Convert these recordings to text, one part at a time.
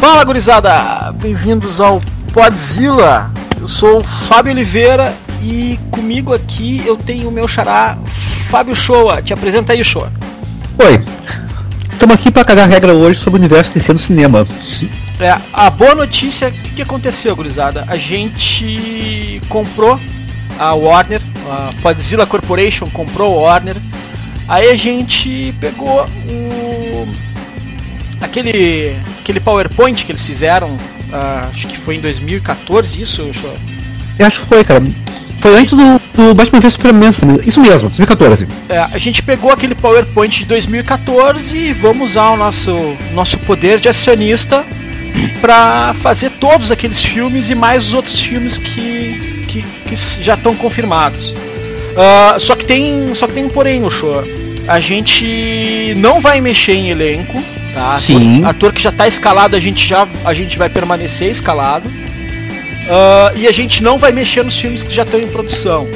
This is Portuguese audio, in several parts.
Fala gurizada, bem-vindos ao Podzilla. Eu sou o Fábio Oliveira e comigo aqui eu tenho o meu xará Fábio Shoa. Te apresenta aí, Shoa. Oi, estamos aqui para cagar regra hoje sobre o universo DC no cinema. É, a boa notícia, o que, que aconteceu, gurizada? A gente comprou a Warner, a Podzilla Corporation comprou a Warner. Aí a gente pegou o aquele aquele PowerPoint que eles fizeram, uh, acho que foi em 2014 isso, Shoa? Eu acho que foi, cara. Foi antes do, do Batman vs Superman, isso mesmo, 2014. É, a gente pegou aquele PowerPoint de 2014 e vamos usar o nosso, nosso poder de acionista para fazer todos aqueles filmes e mais os outros filmes que, que, que já estão confirmados. Uh, só que tem só que tem um porém no show. A gente não vai mexer em elenco, tá? Sim. Ator, que já está escalado, a gente já a gente vai permanecer escalado. Uh, e a gente não vai mexer nos filmes que já estão em produção.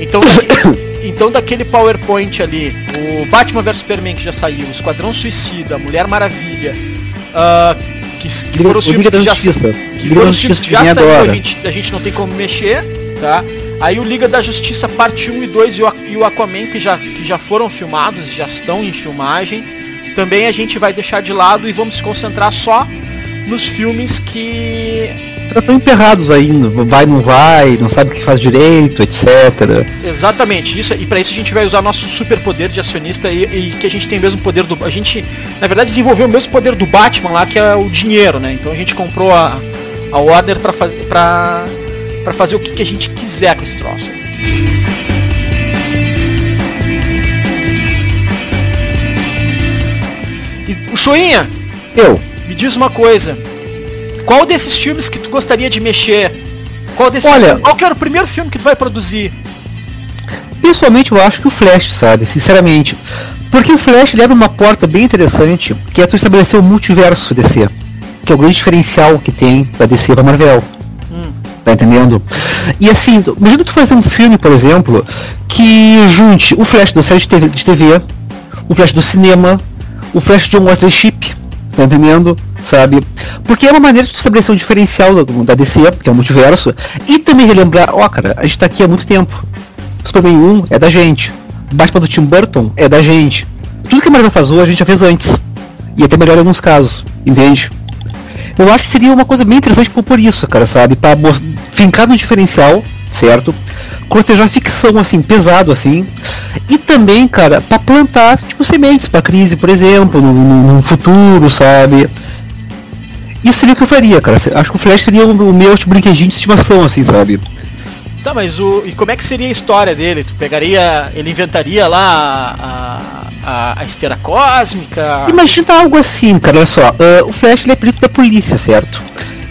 Então, então daquele PowerPoint ali, o Batman vs Superman que já saiu, o Esquadrão Suicida, Mulher Maravilha, uh, que, que foram os filmes que já, que foram os filmes que já saíram, a gente, a gente não tem como mexer, tá? Aí o Liga da Justiça parte 1 e 2 e o, e o Aquaman que já, que já foram filmados, já estão em filmagem. Também a gente vai deixar de lado e vamos se concentrar só nos filmes que estão emperrados ainda, vai não vai, não sabe o que faz direito, etc. Exatamente, isso e para isso a gente vai usar nosso superpoder de acionista e, e, que a gente tem o mesmo poder do a gente, na verdade, desenvolveu o mesmo poder do Batman lá, que é o dinheiro, né? Então a gente comprou a, a Warner para fazer para para fazer o que, que a gente quiser com esse troço. O Choinha, eu me diz uma coisa. Qual desses filmes que tu gostaria de mexer? Qual desses Olha, qual que era o primeiro filme que tu vai produzir? Pessoalmente eu acho que o Flash, sabe? Sinceramente. Porque o Flash leva uma porta bem interessante, que é tu estabelecer o multiverso DC. Que é o grande diferencial que tem da DC pra Marvel. Hum. Tá entendendo? E assim, imagina tu fazer um filme, por exemplo, que junte o Flash da série de TV, de TV o Flash do cinema, o Flash um Wesley Chip, tá entendendo? Sabe? Porque é uma maneira de estabelecer um diferencial da, da DC, que é o multiverso, e também relembrar, ó, oh, cara, a gente tá aqui há muito tempo. Superman 1 é da gente. Batman do Tim Burton é da gente. Tudo que a Marvel faz hoje a gente já fez antes. E até melhor em alguns casos, entende? Eu acho que seria uma coisa bem interessante por, isso, cara, sabe? Pra fincar no diferencial, certo? Cortejar ficção, assim, pesado, assim. E também, cara, para plantar, tipo, sementes pra crise, por exemplo, no, no, no futuro, sabe? Isso seria o que eu faria, cara. Acho que o Flash seria o meu tipo, brinquedinho de estimação, assim, sabe? Tá, mas o. E como é que seria a história dele? Tu pegaria. Ele inventaria lá a, a, a esteira cósmica? Imagina algo assim, cara, olha só. Uh, o Flash ele é perito da polícia, certo?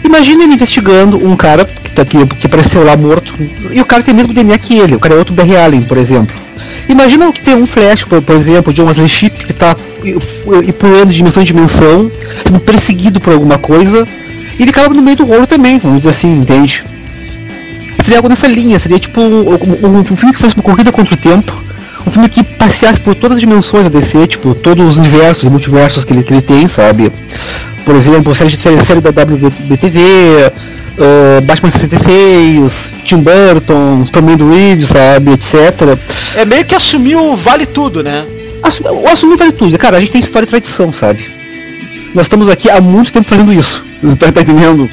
Imagina ele investigando um cara que, tá, que, que apareceu lá morto. E o cara tem o mesmo DNA que ele, o cara é outro Barry Allen, por exemplo. Imagina que tem um Flash, por, por exemplo, de um Wesley Chip que está pulando de dimensão em dimensão, sendo perseguido por alguma coisa, e ele acaba no meio do rolo também, vamos dizer assim, entende? Seria algo nessa linha, seria tipo um, um, um filme que fosse uma corrida contra o tempo, um filme que passeasse por todas as dimensões da DC, tipo, todos os universos e multiversos que ele, que ele tem, sabe? Por exemplo, série, série, série da WBTV, uh, Batman 66, Tim Burton, Superman do sabe, etc. É meio que assumir o vale tudo, né? Assumir, assumir vale tudo. Cara, a gente tem história e tradição, sabe? Nós estamos aqui há muito tempo fazendo isso. Tá, tá entendendo?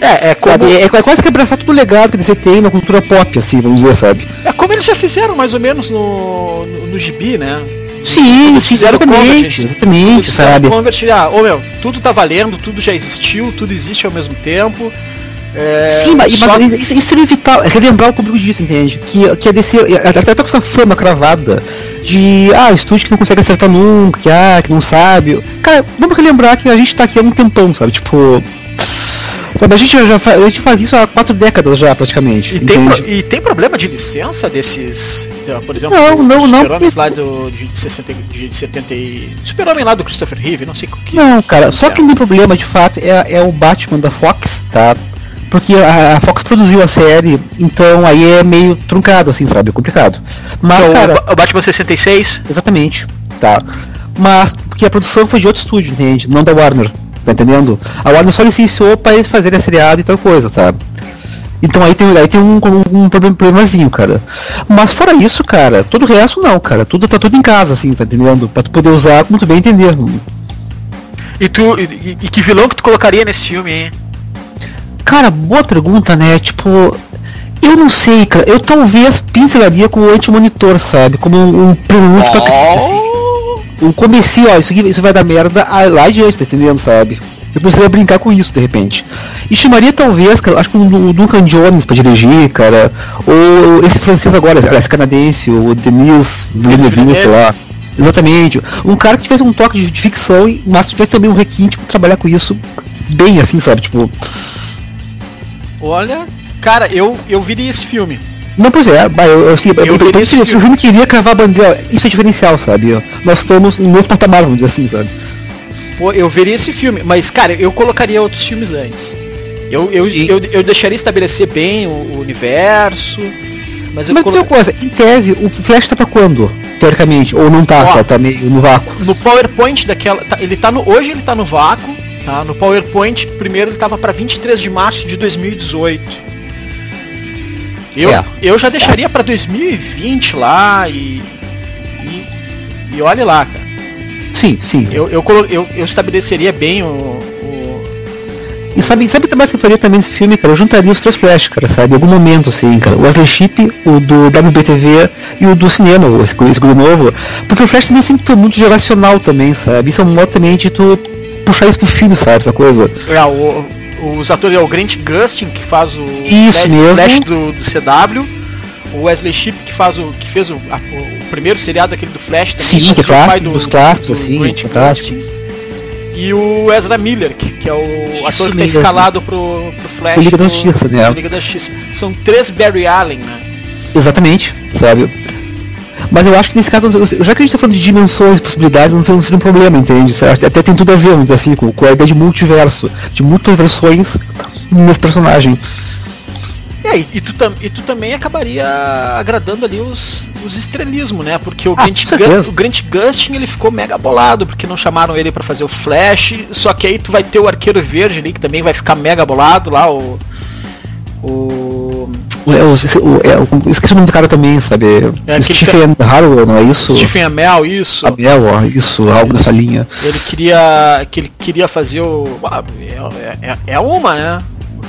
É, é como. É, é, quase que abraçar todo o legado que você tem na cultura pop, assim, vamos dizer, sabe? É como eles já fizeram mais ou menos no, no, no gibi, né? Sim, sim exatamente, exatamente, sabe? Convert, ah, ô meu, tudo tá valendo, tudo já existiu, tudo existe ao mesmo tempo. É, Sim, mas, só... mas isso, isso seria vital, é relembrar o público disso, entende? Que, que a DC até tá com essa fama cravada de ah, estúdio que não consegue acertar nunca, que, ah, que não sabe. Cara, vamos relembrar que a gente tá aqui há um tempão, sabe? Tipo. Sabe, a gente já faz, a gente faz isso há quatro décadas já, praticamente. E, tem, pro, e tem problema de licença desses. Por exemplo, não, não, não. Super-Homens lá do, de, 60, de 70 e. Super-Homem lá do Christopher Reeve, não sei o que. Não, cara, só quem tem problema de fato é, é o Batman da Fox, tá? porque a, Fox produziu a série, então aí é meio truncado, assim, sabe? É complicado. Mas, então, cara. O Batman 66? Exatamente, tá. Mas porque a produção foi de outro estúdio, entende? Não da Warner. Tá entendendo? A Warner só licenciou pra eles fazerem a seriado e tal coisa, sabe? Então aí tem, aí tem um, um, um problemazinho, cara. Mas fora isso, cara, todo o resto não, cara. Tudo tá tudo em casa, assim, tá entendendo? Pra tu poder usar muito bem entender. E tu. E, e que vilão que tu colocaria nesse filme, hein? Cara, boa pergunta, né? Tipo. Eu não sei, cara. Eu talvez pincelaria com o anti-monitor, sabe? Como um, um prelúdio oh. pra crise, assim. Um comecinho, ó, isso, aqui, isso vai dar merda lá adiante, tá entendendo, sabe? Eu precisaria brincar com isso de repente. E chamaria talvez, cara, acho que o Duncan Jones pra dirigir, cara. Ou esse francês agora, esse canadense, o Denis Villeneuve, sei lá. Exatamente. Um cara que tivesse um toque de, de ficção, mas tivesse também um requinte pra trabalhar com isso bem assim, sabe? Tipo. Olha, cara, eu, eu viria esse filme. Não, pois é, eu, eu, assim, eu, eu, eu, se, se o filme queria cravar a bandeira, isso é diferencial, sabe? Nós estamos em outro patamar, vamos dizer assim, sabe? Pô, eu veria esse filme, mas, cara, eu colocaria outros filmes antes. Eu, eu, eu, eu, deixaria estabelecer bem o, o universo. Mas, eu mas colo... coisa, em tese, o Flash tá pra quando? Teoricamente, ou não tá, Ó, tá, tá meio no vácuo. No PowerPoint daquela. Tá, ele tá no. Hoje ele tá no vácuo, tá? No PowerPoint, primeiro ele tava pra 23 de março de 2018. Eu, é. eu já deixaria pra 2020 lá e. E, e olhe lá, cara. Sim, sim. Eu, eu, eu, eu estabeleceria bem o, e sabe, sabe também que eu faria também nesse filme, cara? Eu juntaria os três Flash, cara, sabe? Em algum momento, assim, cara. O Wesley Chip, o do WBTV e o do cinema, esse grupo novo. Porque o Flash também sempre foi muito geracional também, sabe? Isso é um modo também de tu puxar isso pro filme, sabe? Essa coisa. É, o, os atores é o Grant Gustin, que faz o isso Flash, mesmo. Flash do, do CW o Wesley Chip que faz o que fez o, a, o primeiro seriado aquele do Flash também, Sim, que é clássico, do, dos clássicos assim, fantástico e o Ezra Miller, que, que é o Isso ator que tá escalado pro, pro Flash. O Liga da Justiça, né? Liga da Justiça. São três Barry Allen, né? Exatamente, sabe? Mas eu acho que nesse caso, já que a gente tá falando de dimensões e possibilidades, não seria um problema, entende? Até tem tudo a ver, vamos dizer assim, com, com a ideia de multiverso, de múltiplas versões nesse personagem. É, e, tu, tam, e tu também acabaria agradando ali os, os estrelismo, né? Porque o, ah, Grant, o Grant Gustin ele ficou mega bolado porque não chamaram ele para fazer o Flash. Só que aí tu vai ter o Arqueiro Verde ali que também vai ficar mega bolado lá, o. O. o, é, o, o, é, esqueci o nome do cara também, sabe? É Stephen tá... Harwell, não é isso? Stephen Amell, isso. Amell, ó, isso, algo dessa linha. Ele queria. que ele queria fazer o. Ah, é, é, é uma, né?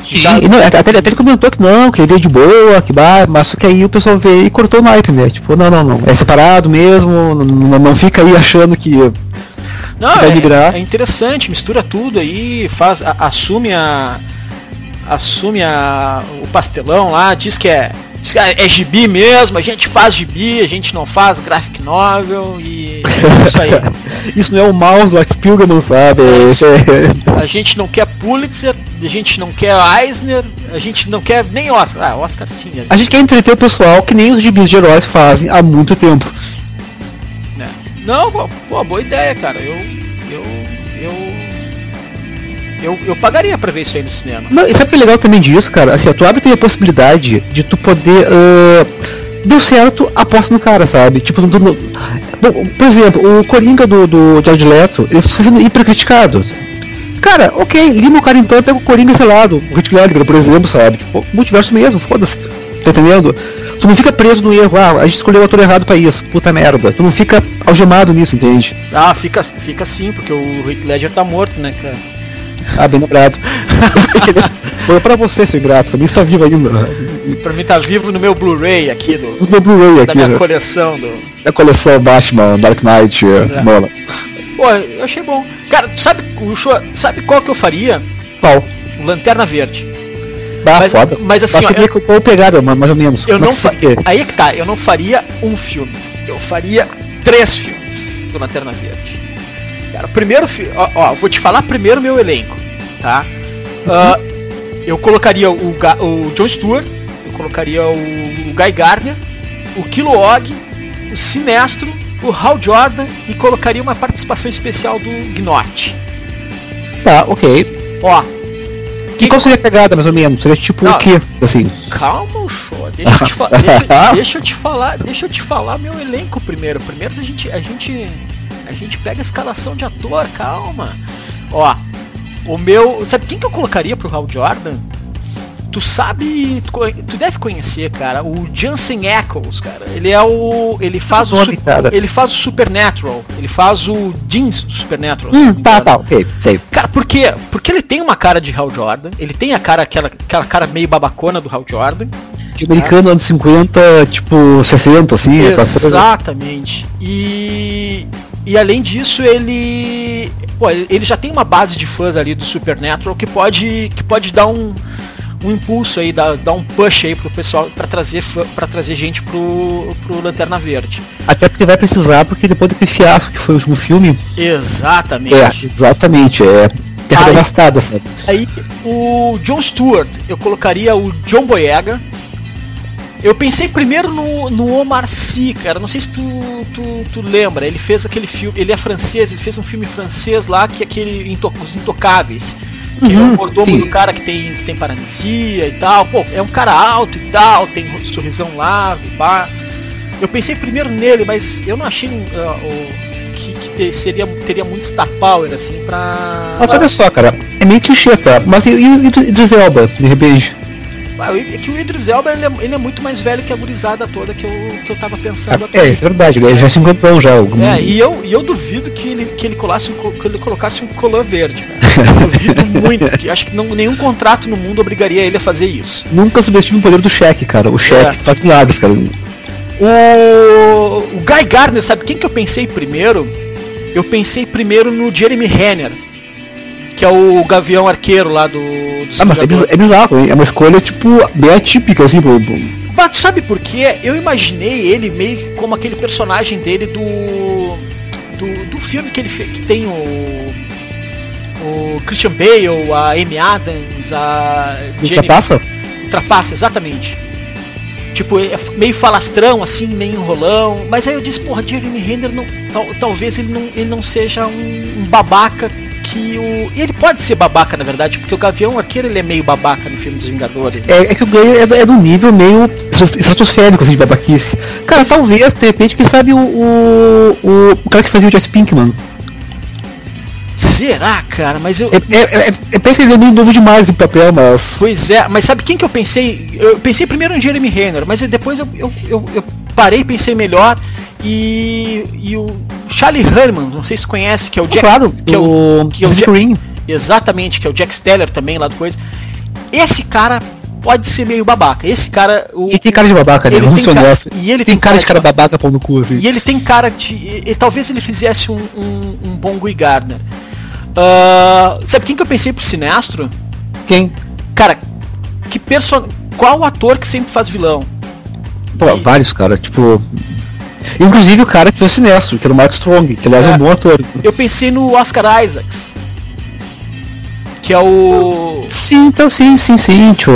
Sim, não, até, até ele comentou que não, que ele é de boa, que bah, mas só que aí o pessoal veio e cortou o naipe, né? Tipo, não, não, não. É separado mesmo, não, não fica aí achando que. Não, vai é, é interessante, mistura tudo aí, faz, a, assume a. Assume a, o pastelão lá, diz que é é gibi mesmo, a gente faz gibi, a gente não faz graphic novel e é isso aí. isso não é o mouse do Spiegelman, sabe? É a gente não quer Pulitzer, a gente não quer Eisner, a gente não quer nem Oscar. Ah, Oscar sim. A gente, quer entreter o pessoal que nem os gibis de heróis fazem há muito tempo. É. Não, pô, boa ideia, cara. Eu eu, eu pagaria pra ver isso aí no cinema. Não, e sabe o que é legal também disso, cara? Assim, a tua abre a possibilidade de tu poder. Uh, deu certo, aposta no cara, sabe? Tipo, no, no, bom, por exemplo, o Coringa do, do George Leto, ele está sendo hiper criticado. Cara, ok, lima o cara então e pega o Coringa, sei lá, do Hit Ledger, por exemplo, sabe? Tipo, multiverso mesmo, foda-se. Tá entendendo? Tu não fica preso no erro, ah, a gente escolheu o ator errado pra isso, puta merda. Tu não fica algemado nisso, entende? Ah, fica, fica sim, porque o Hit Ledger tá morto, né, cara? Ah, bem lembrado. Foi pra você, seu ingrato. Pra mim está vivo ainda. Pra mim tá vivo no meu Blu-ray aqui do. No meu Blu-ray aqui. Da minha né? coleção do. Da coleção Batman, Dark Knight, é. Mola. Pô, eu achei bom. Cara, sabe, o show, sabe qual que eu faria? Qual? Lanterna Verde. Bah, mas, foda. Mas assim, ó, eu, qual pegada, mais ou menos. Eu não fa... Aí é que tá, eu não faria um filme. Eu faria três filmes do Lanterna Verde. Cara, primeiro. Ó, ó, vou te falar primeiro meu elenco, tá? Uh, eu colocaria o, o John Stewart, eu colocaria o, o Guy Gardner, o Kilowog, o Sinestro, o Hal Jordan e colocaria uma participação especial do Gnort. Tá, ok. Ó. Que qual seria a pegada, mais ou menos? Seria tipo Não, o quê, assim? Calma, show. Deixa eu, te deixa, deixa eu te falar, deixa eu te falar meu elenco primeiro. Primeiro a gente, a gente a gente pega a escalação de ator, calma. Ó, O meu. Sabe quem que eu colocaria pro Hal Jordan? Tu sabe. Tu, tu deve conhecer, cara, o Jansen Eccles, cara. Ele é o. Ele faz o. Nome, cara. Ele faz o Supernatural. Ele faz o Jeans do Supernatural. Hum, tá, tá, ok, sei. Cara, por quê? Porque ele tem uma cara de Hal Jordan. Ele tem a cara, aquela, aquela cara meio babacona do Hal Jordan. De americano anos 50, tipo 60, assim. é Exatamente. E. E além disso, ele. Pô, ele já tem uma base de fãs ali do Supernatural que pode. que pode dar um. um impulso aí, dar, dar um push aí pro pessoal pra trazer pra trazer gente pro, pro Lanterna Verde. Até porque vai precisar, porque depois daquele fiasco que foi o último filme. Exatamente. É, exatamente, é. Terra devastada, sabe? Aí o John Stewart, eu colocaria o John Boyega. Eu pensei primeiro no, no Omar Sy, cara. Não sei se tu, tu, tu lembra. Ele fez aquele filme. Ele é francês, ele fez um filme francês lá que é aquele Into- Os Intocáveis. Que é Uhum, o mordomo sim. do cara que tem, que tem paralisia e tal. Pô, é um cara alto e tal, tem um sorrisão largo pá. Eu pensei primeiro nele, mas eu não achei o, que, que te- seria, teria muito star power assim pra. Mas olha só, cara, é meio clichê, tá? Mas e, o Idris Elba, de repente? É que o Idris Elba ele é, ele é muito mais velho que a gurizada toda que eu, que eu tava pensando É, isso é verdade, ele já é 50 anos já. o- É, e eu, e eu duvido que ele, que, ele colasse um, que ele colocasse um colã verde, cara. Duvido muito. Que, acho que não, nenhum contrato no mundo obrigaria ele a fazer isso. Nunca subestime o poder do cheque, cara. O cheque É. faz milagres, cara. O, o Guy Gardner, sabe quem que eu pensei primeiro? Eu pensei primeiro no Jeremy Renner, que é o Gavião Arqueiro lá do. do Ah, mas é, biz- é bizarro, hein? É uma escolha, tipo, bem atípica, assim, pro, Mas sabe por quê? Eu imaginei ele meio como aquele personagem dele do. do, do filme que ele fez, que tem o. O Christian Bale, a Amy Adams, a. Trapaça? Trapaça, exatamente. Tipo, é meio falastrão, assim, meio enrolão. Mas aí eu disse, porra, Jeremy Renner não, tal- talvez ele não, ele não seja um, um babaca que o. E ele pode ser babaca, na verdade, porque o Gavião Arqueiro ele é meio babaca no filme dos Vingadores. né? É, é que o Gay é, do- é do nível meio estratosférico, assim, de babaquice. Cara, talvez, de repente, quem sabe o, o, o, o cara que fazia o Jesse Pinkman. Será, cara? Mas eu. É, é, é, é, parece que ele é meio novo demais no papel, mas... Pois é, mas sabe quem que eu pensei? Eu pensei primeiro em Jeremy Renner, mas depois eu, eu, eu, eu parei, pensei melhor e, e o Charlie Herman, não sei se conhece, que é o Jack, claro, que é o, que é o Jack- exatamente, que é o Jack Steller também lá do coisa. Esse cara pode ser meio babaca. Esse cara, o, E tem cara de babaca, né? ele Vamos tem ser honestos. e ele tem tem cara de cara babaca pau no cu, assim. e ele tem cara de. e- e talvez ele fizesse um, um, um bom Guy Gardner. Ah, sabe quem que eu pensei pro Sinestro? Quem? Cara, que person... qual ator que sempre faz vilão? Pô, vários, cara, tipo... Inclusive o cara que fez o Sinestro, que era o Mark Strong, que aliás é É. um bom ator. Eu pensei no Oscar Isaacs. Que é o. Sim, então sim, sim, sim, tio.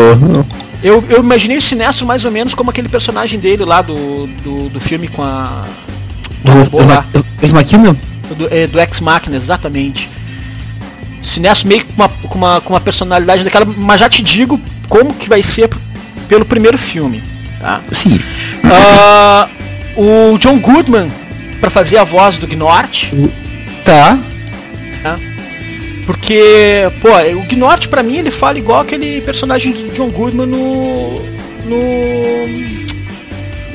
Eu, eu imaginei o Sinestro mais ou menos como aquele personagem dele lá do, do, do filme com a. do robô lá, Ex Machina? do, é, do Ex Machina, exatamente. Sinestro meio com uma, com, uma, com uma personalidade daquela, mas já te digo como que vai ser pelo primeiro filme. Tá? Sim. Ah, o John Goodman, pra fazer a voz do Gnort, Tá. Porque, pô, o Gnort pra mim ele fala igual aquele personagem do John Goodman no. no.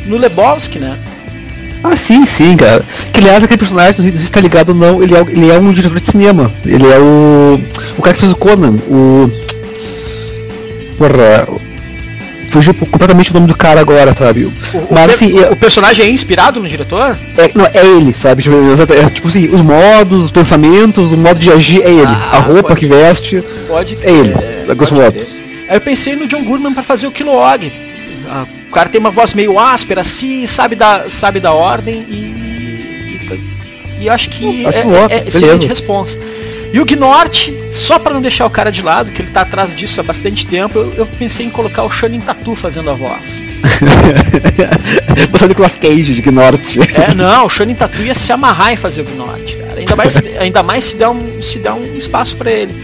no Lebowski, né? Ah, sim, sim, cara. Que aliás, aquele personagem, não sei se tá ligado ou não, ele é, ele é um diretor de cinema. Ele é o. O cara que fez o Conan, o. Porra. Fugiu completamente o nome do cara agora, sabe? O, Mas o, assim, per- é, o personagem é inspirado no diretor? é- não, é ele, sabe? Tipo, é, tipo assim, os modos, os pensamentos, o modo de agir é ele. Ah, a roupa pode- que veste. Pode É ele, é, grosso modo. Aí eu pensei no John Goodman pra fazer o Kilowog. Ah, O cara tem uma voz meio áspera assim, sabe da, sabe da ordem e. e, e acho que acho é, que é, é excelente responsa. E o Gnort, só pra não deixar o cara de lado, que ele tá atrás disso há bastante tempo, eu, eu pensei em colocar o Shannon Tatu fazendo a voz. Você é o Nicolas Cage de Norte. É, não, o Shannon Tatu ia se amarrar em fazer o Gnort, cara. Ainda mais, ainda mais se der um, se der um espaço pra ele.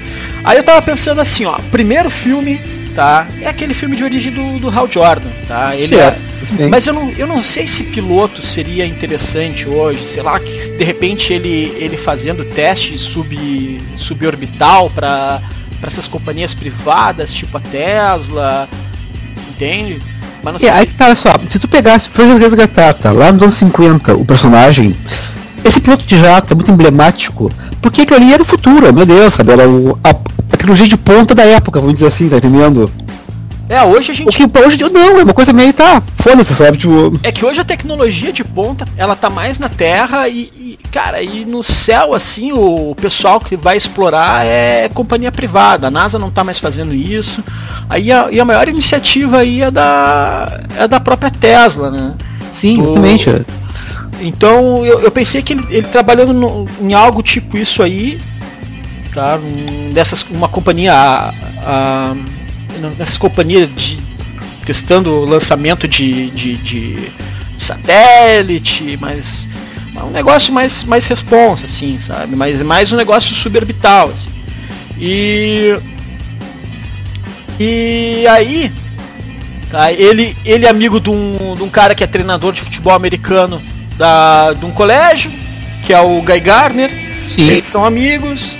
Aí eu tava pensando assim, ó, primeiro filme, tá? É aquele filme de origem do, do Hal Jordan, tá? Ele é- Certo. Muito bem. mas eu não, eu não sei se piloto seria interessante hoje, sei lá, que de repente ele, ele fazendo teste sub, suborbital para essas companhias privadas, tipo a Tesla, entende? Mas não sei. É, aí que tá, só, se tu pegasse Francis Resgatata, lá nos anos 50, o personagem, esse piloto de jato é muito emblemático, porque aquilo ali era o futuro, meu Deus, sabe? Era o, a, a tecnologia de ponta da época, vamos dizer assim, tá entendendo? É, hoje a gente. O que hoje não, é uma coisa meio tá. Foda-se, sabe? Tipo... É que hoje a tecnologia de ponta, ela tá mais na Terra e, e, cara, e no céu, assim, o pessoal que vai explorar é companhia privada. A NASA não tá mais fazendo isso. Aí a, e a maior iniciativa aí é da, é da própria Tesla, né? Sim, exatamente. Então eu, eu pensei que ele, ele trabalhando no, em algo tipo isso aí, tá? Um, dessas, uma companhia. A, a, nessas companhias de, testando o lançamento de, de, de satélite, mas um negócio mais, mais responsa, assim, sabe? Mas mais um negócio suborbital, assim. E e aí, tá, ele, ele é amigo de um, de um cara que é treinador de futebol americano da, de um colégio, que é o Guy Garner. Sim. Eles são amigos.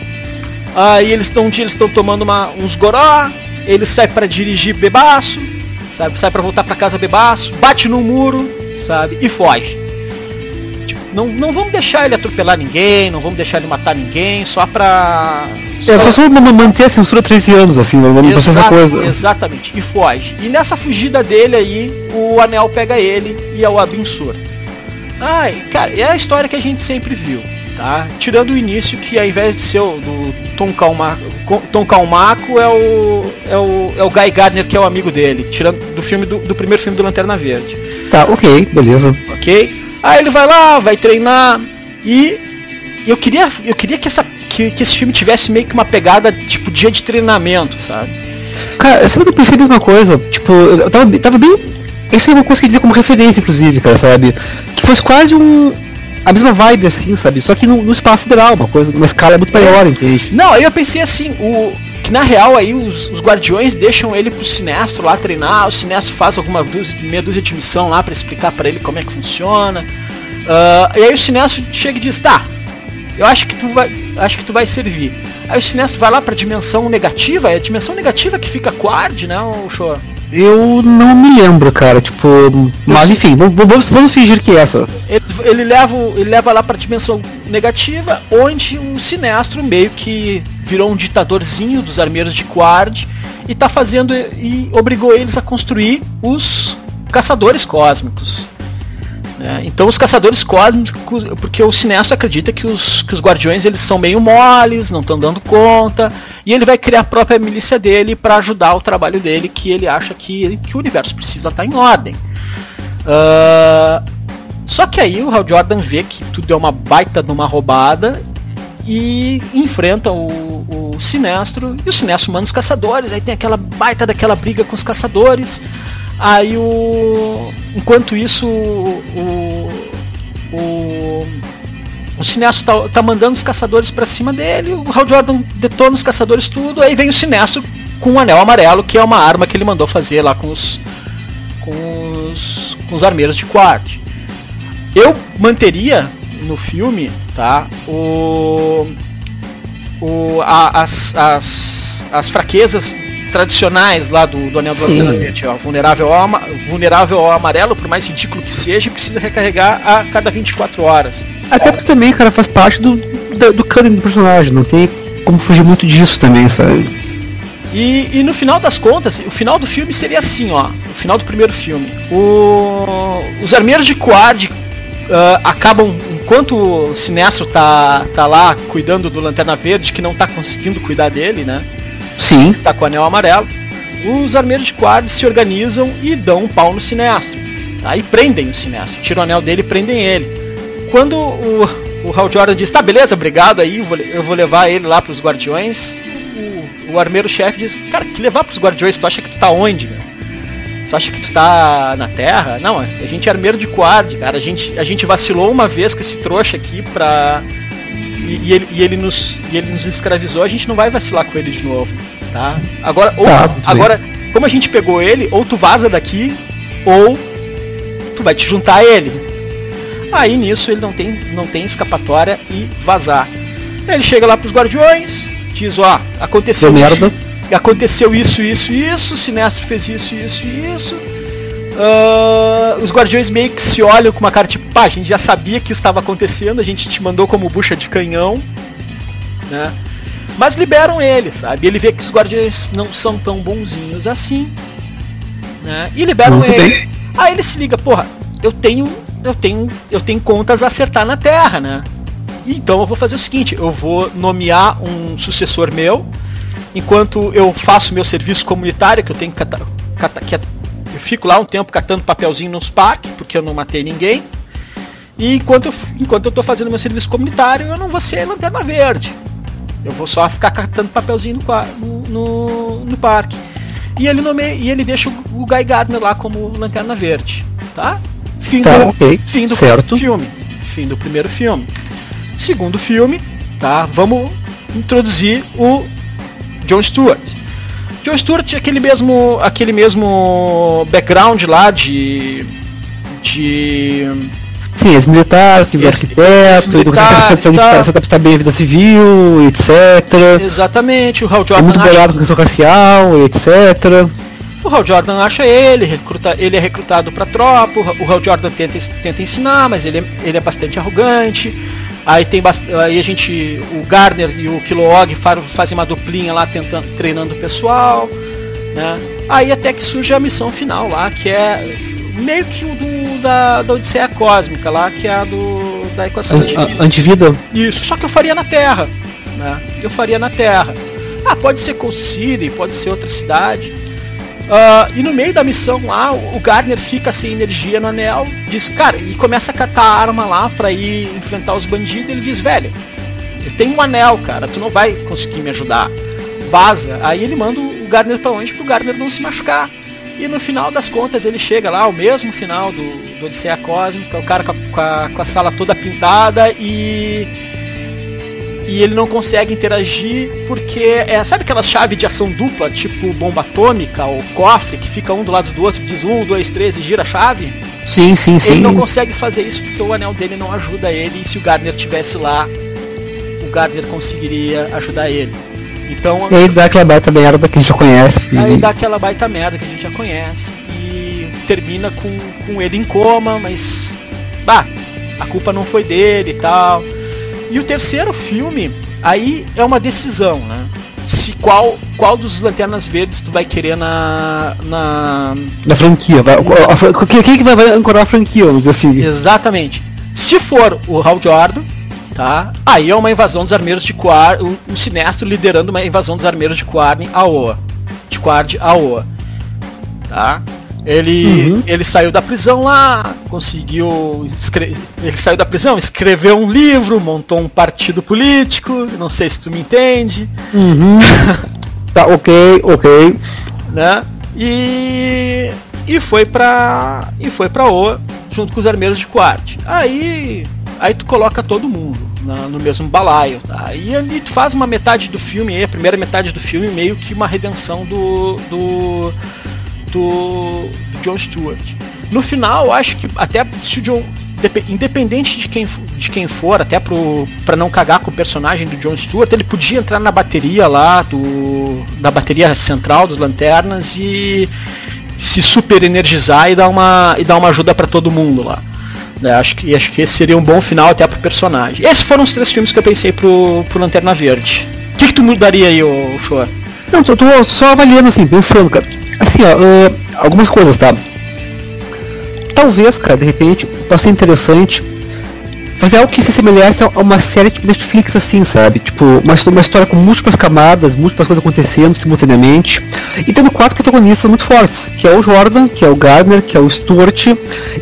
Aí eles estão um dia eles estão tomando uma, uns goró, ele sai para dirigir bebaço, sabe? Sai para voltar para casa bebaço, bate no muro, sabe? E foge. Tipo, não, não vamos deixar ele atropelar ninguém, não vamos deixar ele matar ninguém, só pra. Só... É, só, só manter a censura 13 anos, assim, não vamos fazer essa coisa. Exatamente, e foge. E nessa fugida dele aí, o anel pega ele e é o Abinsur. Ai, cara, é a história que a gente sempre viu tá? Tirando o início que ao invés de ser o do Tom Calmaco, Tom Calmaco é o é o é o Guy Gardner que é o amigo dele, tirando do filme do, do primeiro filme do Lanterna Verde. Tá, ok, beleza. Ok. Aí ele vai lá, vai treinar e eu queria eu queria que essa que, que esse filme tivesse meio que uma pegada tipo dia de treinamento, sabe? Cara, sabe que eu pensei a mesma coisa? Tipo, eu tava, tava bem. Essa é uma coisa que eu dizer como referência, inclusive, cara, sabe? Que fosse quase um, a mesma vibe, assim, sabe? Só que no, no espaço sideral, uma coisa, uma escala muito maior, entende? Não, aí eu pensei assim, o. Que na real aí os, os guardiões deixam ele pro Sinestro lá treinar, o Sinestro faz alguma dúzia, meia dúzia de missão lá para explicar para ele como é que funciona. Uh, e aí o Sinestro chega e diz, tá, eu acho que tu vai. Acho que tu vai servir. Aí o Sinestro vai lá pra dimensão negativa, é a dimensão negativa que fica quad, né, o show? Eu não me lembro, cara, tipo. Mas enfim, vamos, vamos fingir que é essa. Ele, ele, leva, ele leva lá pra dimensão negativa, onde o Sinestro meio que virou um ditadorzinho dos armeiros de Quard e tá fazendo. e obrigou eles a construir os caçadores cósmicos. Né? Então os caçadores cósmicos, porque o cineasta acredita que os, que os guardiões eles são meio moles, não estão dando conta, e ele vai criar a própria milícia dele para ajudar o trabalho dele, que ele acha que, que o universo precisa estar tá em ordem. Uh, só que aí o Hal Jordan vê que tudo é uma baita de uma roubada e enfrenta o, o Sinestro, e o Sinestro manda os caçadores, aí tem aquela baita daquela briga com os caçadores. Aí o. Enquanto isso, o. O. O Sinestro tá, tá mandando os caçadores para cima dele, o Hal Jordan detona os caçadores tudo, aí vem o Sinestro com um anel amarelo, que é uma arma que ele mandou fazer lá com os. com os. com os armeiros de Quart. Eu manteria no filme, tá? O. o a, as, as, as fraquezas tradicionais lá do, do Anel do Verde, ó, vulnerável ao, vulnerável ao amarelo, por mais ridículo que seja, precisa recarregar a cada 24 horas. Até porque também, cara, faz parte do, do, do do personagem, não tem como fugir muito disso também, sabe? E, e, no final das contas, o final do filme seria assim, ó. O final do primeiro filme. O, os armeiros de Quad uh, acabam, enquanto o Sinestro tá, tá lá cuidando do Lanterna Verde, que não tá conseguindo cuidar dele, né? Sim. Tá com o anel amarelo. Os armeiros de quadros se organizam e dão um pau no Sinestro. Tá? E prendem o Sinestro. Tiram o anel dele e prendem ele. Quando o, o Hal Jordan diz, tá beleza, obrigado aí, eu vou, levar ele lá pros guardiões. O, o armeiro-chefe diz, cara, que levar pros guardiões? Tu acha que tu tá onde, meu? Tu acha que tu tá na Terra? Não, a gente é armeiro de quad, cara. A gente, a gente vacilou uma vez com esse trouxa aqui pra e, e, ele, e, ele nos, e ele nos escravizou, a gente não vai vacilar com ele de novo, tá? Agora, ou, tá, agora como a gente pegou ele, ou tu vaza daqui, ou tu vai te juntar a ele. Aí nisso ele não tem, não tem escapatória e vazar. Ele chega lá pros guardiões, diz, ó, aconteceu Deu isso, merda. aconteceu isso, isso, isso, o Sinestro fez isso, isso, isso. Ah, os guardiões meio que se olham com uma cara tipo, pá, a gente já sabia que isso estava acontecendo, a gente te mandou como bucha de canhão, né? Mas liberam ele, sabe? Ele vê que os guardiões não são tão bonzinhos assim, né? E liberam Muito ele. bem. Aí ele se liga, porra, eu tenho, eu tenho, eu tenho contas a acertar na Terra, né? Então eu vou fazer o seguinte, eu vou nomear um sucessor meu, enquanto eu faço meu serviço comunitário, que eu tenho que catar, que eu fico lá um tempo catando papelzinho nos parques, porque eu não matei ninguém. E enquanto eu, enquanto eu tô fazendo meu serviço comunitário, eu não vou ser lanterna verde. Eu vou só ficar catando papelzinho no, no, no, parque. E ele nomeia, e ele deixa o, o Guy Gardner lá como lanterna verde, tá? Fim Tá, do, ok. fim do certo. filme. Fim do primeiro filme. Segundo filme, tá? Vamos introduzir o John Stewart. John Stewart é aquele mesmo, aquele mesmo background lá de de Sim, ex-militar, que virou arquiteto, ex-militar, consegue se adaptar, exato. se adaptar bem à vida civil, etc. exatamente o Hal É Jordan muito acha- bolado com questão racial, etc. O Hal Jordan acha ele, recruta, ele é recrutado pra tropa, o Hal- o Hal Jordan tenta, tenta ensinar, mas ele é, ele é bastante arrogante. Aí tem aí a gente, o Gardner e o Kilowog fa- fazem uma duplinha lá tentando, treinando o pessoal, né? Aí até que surge a missão final lá, que é meio que o do, da, da Odisseia Cósmica lá, que é a do da equação An- Antivida. Isso, só que eu faria na Terra. Né? Eu faria na Terra. Ah, pode ser Coast City, pode ser outra cidade. Ah, e no meio da missão lá, o Gardner fica sem energia no anel, diz, cara, e começa a catar a arma lá pra ir enfrentar os bandidos. Ele diz, velho, eu tenho um anel, cara, tu não vai conseguir me ajudar. Vaza. Aí ele manda o Gardner pra onde? Pro Gardner não se machucar. E no final das contas ele chega lá, o mesmo final do, do Odisseia Cósmica, o cara com a- com a sala toda pintada e. E ele não consegue interagir porque é, sabe aquelas chaves de ação dupla, tipo bomba atômica ou cofre, que fica um do lado do outro, diz um, dois, três e gira a chave? Sim, sim, sim. Ele não consegue fazer isso porque o anel dele não ajuda ele e se o Gardner tivesse lá, o Gardner conseguiria ajudar ele. Então E aí dá aquela baita merda que a gente já conhece. Aí dá aquela baita merda que a gente já conhece. E termina com, com ele em coma, mas. Bah, a culpa não foi dele e tal. E o terceiro filme, aí é uma decisão, né? Se qual, qual dos Lanternas Verdes tu vai querer na. na. Da franquia. Vai, a, a, fran- quem, que vai, vai ancorar a franquia, vamos dizer assim? Exatamente. Se for o Hal Jordan, tá? Aí é uma invasão dos armeiros de Quar, o, o Sinestro liderando uma invasão dos armeiros de Quarn a Oa. De Quard a Oa. Tá? Ele, Uhum. ele saiu da prisão lá, conseguiu. Ele saiu da prisão, escreveu um livro, montou um partido político, não sei se tu me entende, Uhum. tá, ok, ok. né? E. E foi pra. E foi pra Oa, junto com os armeiros de Quart. Aí. Aí tu coloca todo mundo na- no mesmo balaio, tá? E tu faz uma metade do filme a primeira metade do filme, meio que uma redenção do. do. Do, do John Stewart. No final, acho que até se o John. depe- Independente de quem, de quem for, até pro, pra não cagar com o personagem do John Stewart, ele podia entrar na bateria lá, do, da bateria central dos lanternas e se super energizar e dar uma, e dar uma ajuda pra todo mundo lá. né? acho, que, acho que esse seria um bom final até pro personagem. Esses foram os três filmes que eu pensei pro, pro Lanterna Verde. O que, que tu mudaria aí, ô Shoa? Não, tô, tô só avaliando assim, pensando, cara. Assim, ó, ah, algumas coisas, tá? Talvez, cara, de repente, possa ser interessante fazer algo que se semelhasse a uma série tipo Netflix, assim, sabe? Tipo, uma, uma história com múltiplas camadas, múltiplas coisas acontecendo simultaneamente, e tendo quatro protagonistas muito fortes, que é o Jordan, que é o Gardner, que é o Stuart,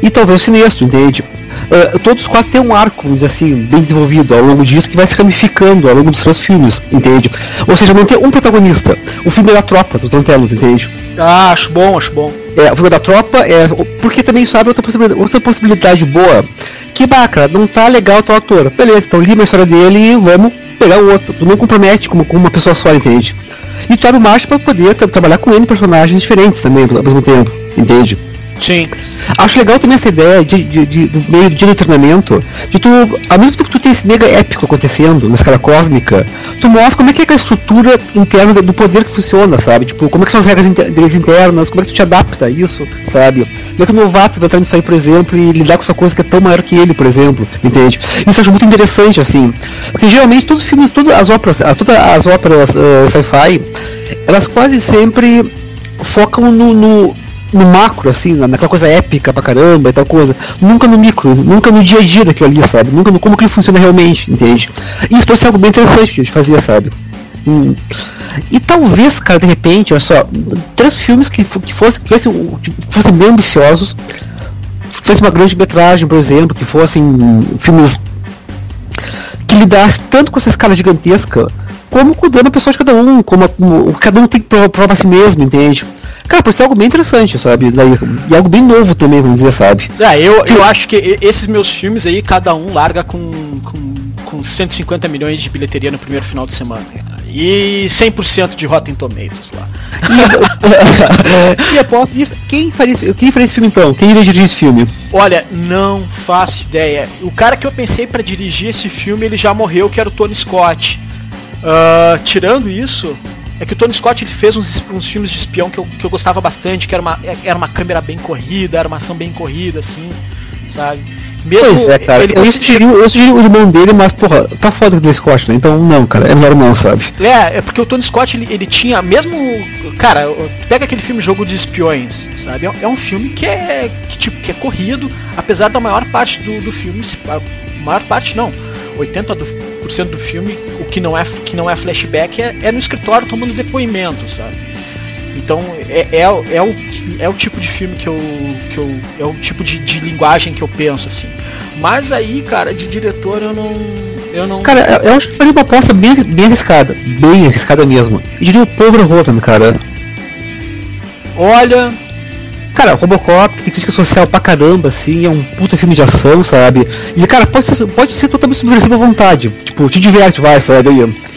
e talvez o Sinestro, entende? Ah, todos os quatro têm um arco, vamos dizer assim, bem desenvolvido ao longo disso, que vai se ramificando ao longo dos seus filmes, entende? Ou seja, não tem um protagonista. O filme é da tropa dos Lanternas, entende? Ah, acho bom, acho bom. É, o filme da tropa é. Porque também sabe outra possibilidade, outra possibilidade boa. Que bacana, não tá legal tal ator. Beleza, então lima a história dele e vamos pegar o outro. Tu não compromete como com uma pessoa só, entende? E tu abre marcha pra poder tra- trabalhar com N personagens diferentes também ao mesmo tempo, entende? Sim. Acho legal também essa ideia de, de, de, do meio de treinamento, de tu, ao mesmo tempo que tu tem esse mega épico acontecendo na escala cósmica, tu mostra como é que é a estrutura interna do poder que funciona, sabe? Tipo, como é que são as regras inter deles internas, como é que tu te adapta a isso, sabe? Como é que o novato vai entrar nisso aí, por exemplo, e lidar com essa coisa que é tão maior que ele, por exemplo, entende? Isso eu acho muito interessante, assim. Porque geralmente todos os filmes, todas as óperas, todas as óperas uh, sci-fi, elas quase sempre focam no, no no macro, assim, naquela coisa épica pra caramba e tal coisa. Nunca no micro, nunca no dia a dia daquilo ali, sabe? Nunca no como que ele funciona realmente, entende? E isso pode ser algo bem interessante gente fazia, sabe? Hum. E talvez, cara, de repente, olha só, três filmes que, que, fosse, que, fossem, que fossem bem ambiciosos, fosse uma grande metragem, por exemplo, que fossem filmes que lidassem tanto com essa escala gigantesca, como com o drama pessoal de cada um, como, como cada um tem que provar, provar a si mesmo, entende? Cara, pode ser algo bem interessante, sabe? Daí, e algo bem novo também, vamos dizer, sabe? É, eu, eu acho que esses meus filmes aí, cada um larga com, com, com 150 milhões de bilheteria no primeiro final de semana. E 100% de Rotten Tomatoes lá. e aposto isso. Quem faria, quem faria esse filme então? Quem iria dirigir esse filme? Olha, não faço ideia. O cara que eu pensei para dirigir esse filme, ele já morreu, que era o Tony Scott. Uh, tirando isso, é que o Tony Scott ele fez uns, uns filmes de espião que eu, que eu gostava bastante, que era uma, era uma câmera bem corrida, era uma ação bem corrida, assim, sabe? Mesmo pois é, cara. Ele eu, sugeri, eu sugeri o irmão dele, mas, porra, tá foda o Tony Scott, né? Então, não, cara, é melhor não, sabe? É, é porque o Tony Scott, ele, ele tinha, mesmo. Cara, pega aquele filme Jogo de Espiões, sabe? É, é um filme que é. Que, tipo, que é corrido, apesar da maior parte do, do filme. A maior parte não. 80% do, do filme, o que não é, que não é flashback, é, é no escritório tomando depoimento, sabe? Então é, é, é, o, é o tipo de filme que eu. Que eu é o tipo de, de linguagem que eu penso, assim. Mas aí, cara, de diretor eu não. Eu não. Cara, eu, eu acho que faria uma aposta bem, bem arriscada. Bem arriscada mesmo. Eu diria o Paul Verhoeven, cara. Olha, Cara, Robocop, tem crítica social pra caramba, assim, é um puta filme de ação, sabe? E, cara, pode ser, pode ser totalmente subversivo à vontade. Tipo, te diverte, vai, sabe?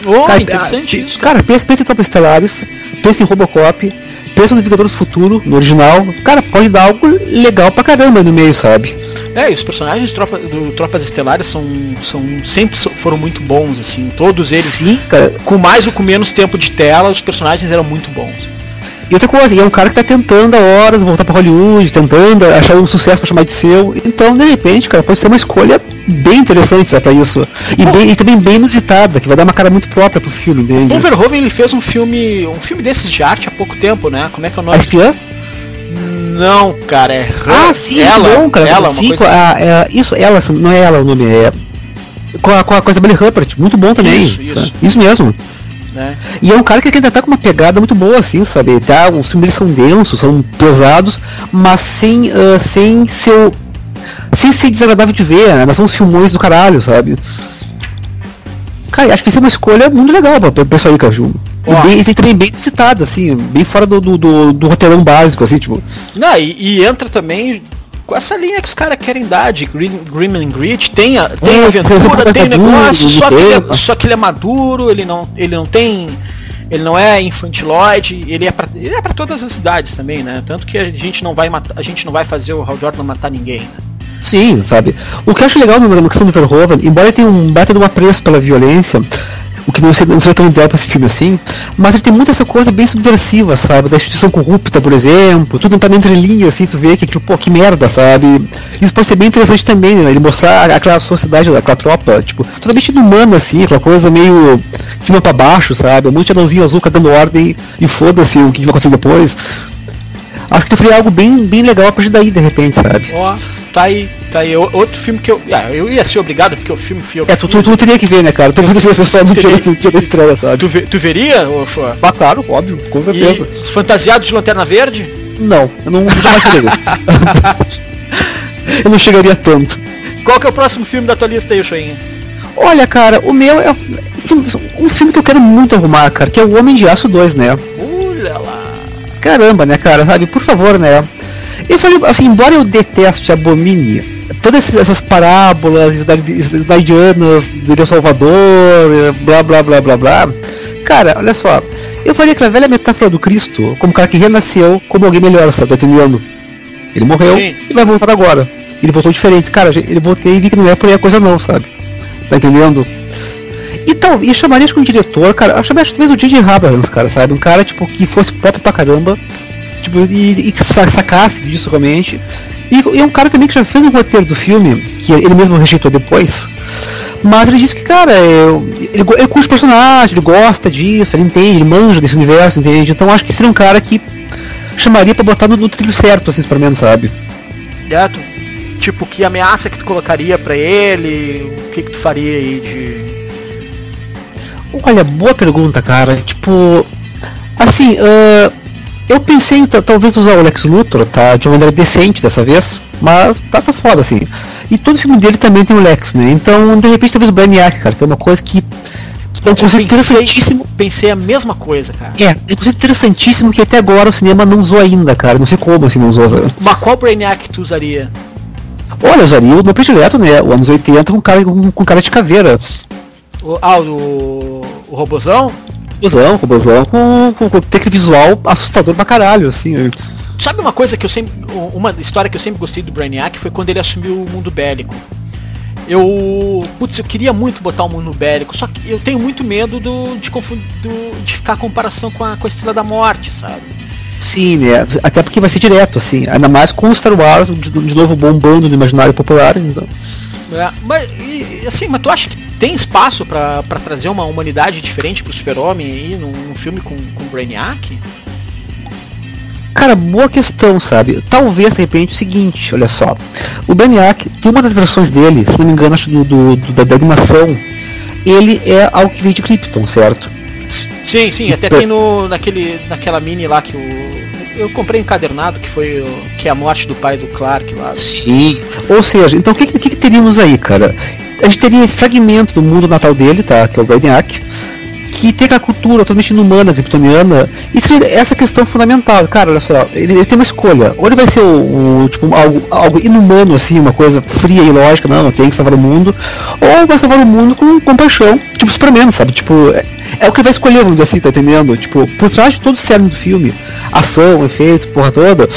Oh, cara, interessante isso. Cara, pensa, pensa em Tropas Estelares, pensa em Robocop, pensa no Vingadores do Futuro, no original. Cara, pode dar algo legal pra caramba no meio, sabe? É, e os personagens tropa, do Tropas Estelares são, são sempre foram muito bons, assim. Todos eles, Sim, cara. com mais ou com menos tempo de tela, os personagens eram muito bons. E outra coisa, e é um cara que tá tentando há horas voltar pra Hollywood, tentando achar um sucesso pra chamar de seu. Então, de repente, cara, pode ser uma escolha bem interessante sabe, pra isso. E, bem, e também bem inusitada, que vai dar uma cara muito própria pro filme, entende? O Verhoeven ele fez um filme. um filme desses de arte há pouco tempo, né? Como é que é o nome? A espiã? Não, cara, é. Ah, sim, ela, bom, cara. Ela, sim, coisa... a, assim. é, isso, ela, não é ela o nome, é. Com a, com a coisa Billy Huppert, muito bom também. Isso, isso. isso mesmo. Né? E é um cara que ainda tá com uma pegada muito boa, assim, sabe? Tá, os filmes são densos, são pesados, mas sem, uh, sem ser. sem ser desagradável de ver, né? Nós são os filmões do caralho, sabe? Cara, acho que isso é uma escolha muito legal pra, pra pessoal aí, Caju. E, bem, e também bem citada, assim, bem fora do, do, do, do roteirão básico, assim, tipo. Não, e, e entra também com essa linha que os caras querem dar de Grim and Grit, tem, a, tem é, aventura, tem negócio, só que, ele é, só que ele é maduro, ele não, ele não tem. Ele não é infantiloide, ele é para ele é para todas as idades também, né? Tanto que a gente não vai matar, a gente não vai fazer o Hal Jordan matar ninguém, né? Sim, sabe? O que eu acho legal na questão do Verhoeven, embora ele tenha um baita de um apreço pela violência, o que não seria, não seria tão ideal para esse filme assim, mas ele tem muita essa coisa bem subversiva, sabe? Da instituição corrupta, por exemplo, tudo tá entre linhas, assim, tu vê que aquilo, pô, que merda, sabe? Isso pode ser bem interessante também, né? Ele mostrar aquela sociedade, aquela tropa, tipo, totalmente inumana, assim, aquela coisa meio de cima pra baixo, sabe? Um monte de anãozinho azul cagando ordem e foda-se o que vai acontecer depois. Acho que faria algo bem, bem legal a partir daí, de repente, sabe? Ó, tá aí, tá aí. Outro filme que eu. Ah, eu ia ser obrigado, porque o filme foi. É, tu, tu, tu teria que ver, né, cara? Tu poderia ver só no dia, no dia da estreia, sabe? Tu, ve, tu veria, ô Shoa? Ah, claro, óbvio, com certeza. E fantasiado de lanterna verde? Não, eu não jamais faria eu não chegaria tanto. Qual que é o próximo filme da tua lista aí, Shoinha? Olha, cara, o meu é um filme que eu quero muito arrumar, cara, que é o Homem de Aço 2, né? Olha lá caramba, né, cara, sabe? Por favor, né? Eu falei, assim, embora eu deteste, abomine todas essas parábolas snaidianas de Deus Salvador, blá blá blá blá blá, cara, olha só, eu falei aquela velha metáfora do Cristo como cara que renasceu como alguém melhor, sabe, tá entendendo? Ele morreu Sim. e vai voltar agora. Ele voltou diferente. Cara, ele voltei e vi que não é por aí a coisa não, sabe? Tá entendendo? E tal, e chamaria acho que um diretor, cara, eu chamaria talvez o J.J. Abrams, cara, sabe? Um cara, tipo, que fosse pop pra caramba, tipo, e, e que sacasse disso realmente. E, é um cara também que já fez um roteiro do filme, que ele mesmo rejeitou depois. Mas ele disse que, cara, é, ele, ele curte o personagem, ele gosta disso, ele entende, ele manja desse universo, entende? Então acho que seria um cara que chamaria pra botar no, no trilho certo, assim, pra mim, sabe? Certo. Tipo, que ameaça que tu colocaria para ele? O que, que tu faria aí de. Olha, boa pergunta, cara. Tipo. Assim, uh, eu pensei em talvez usar o Lex Luthor, tá? De uma maneira decente dessa vez. Mas tá, tá foda, assim. E todo filme dele também tem o Lex, né? Então, de repente, talvez o Brainiac, cara, que é uma coisa que é um conceito interessantíssimo. Pensei a mesma coisa, cara. É, é um conceito interessantíssimo que até agora o cinema não usou ainda, cara. Não sei como assim não usou. Mas qual Brainiac tu usaria? Olha, eu usaria o meu predileto, né? O anos 80 com cara, com, com cara de caveira. O, ah, o, o robozão? Robozão, robozão com, com, com aquele visual assustador pra caralho, assim. Sabe uma coisa que eu sempre. Uma história que eu sempre gostei do Brainiac foi quando ele assumiu o mundo bélico. Eu. Putz, eu queria muito botar o mundo bélico, só que eu tenho muito medo do, de, do, de ficar a comparação com a, com a Estrela da Morte, sabe? Sim, né? Até porque vai ser direto, assim. Ainda mais com o Star Wars de, de novo bombando no imaginário popular, então. É, mas, e, assim, mas tu acha que tem espaço para trazer uma humanidade diferente pro Super-Homem aí num, num, filme com, com Brainiac? Cara, boa questão, sabe? Talvez, de repente, o seguinte, olha só. O Brainiac, tem uma das versões dele, se não me engano, acho do, do, do da, da, animação, ele é algo que veio de Krypton, certo? Sim, sim, até tem no, naquele, naquela mini lá que o. Eu comprei encadernado, que foi o, que é a morte do pai do Clark lá. Sim. Ou seja, então o que, que, que teríamos aí, cara? A gente teria esse fragmento do mundo natal dele, tá? Que é o Brainiac que tem aquela cultura totalmente inumana, kryptoniana, e essa questão fundamental. Cara, olha só, ele, ele, tem uma escolha. Ou ele vai ser o, o, tipo, algo, algo inumano, assim, uma coisa fria e lógica, não, tem que salvar o mundo, ou vai salvar o mundo com compaixão, tipo Superman, sabe? Tipo, é, é o que ele vai escolher, vamos dizer assim, tá entendendo? Tipo, por trás de todo o cerne do filme, ação, efeitos, porra toda,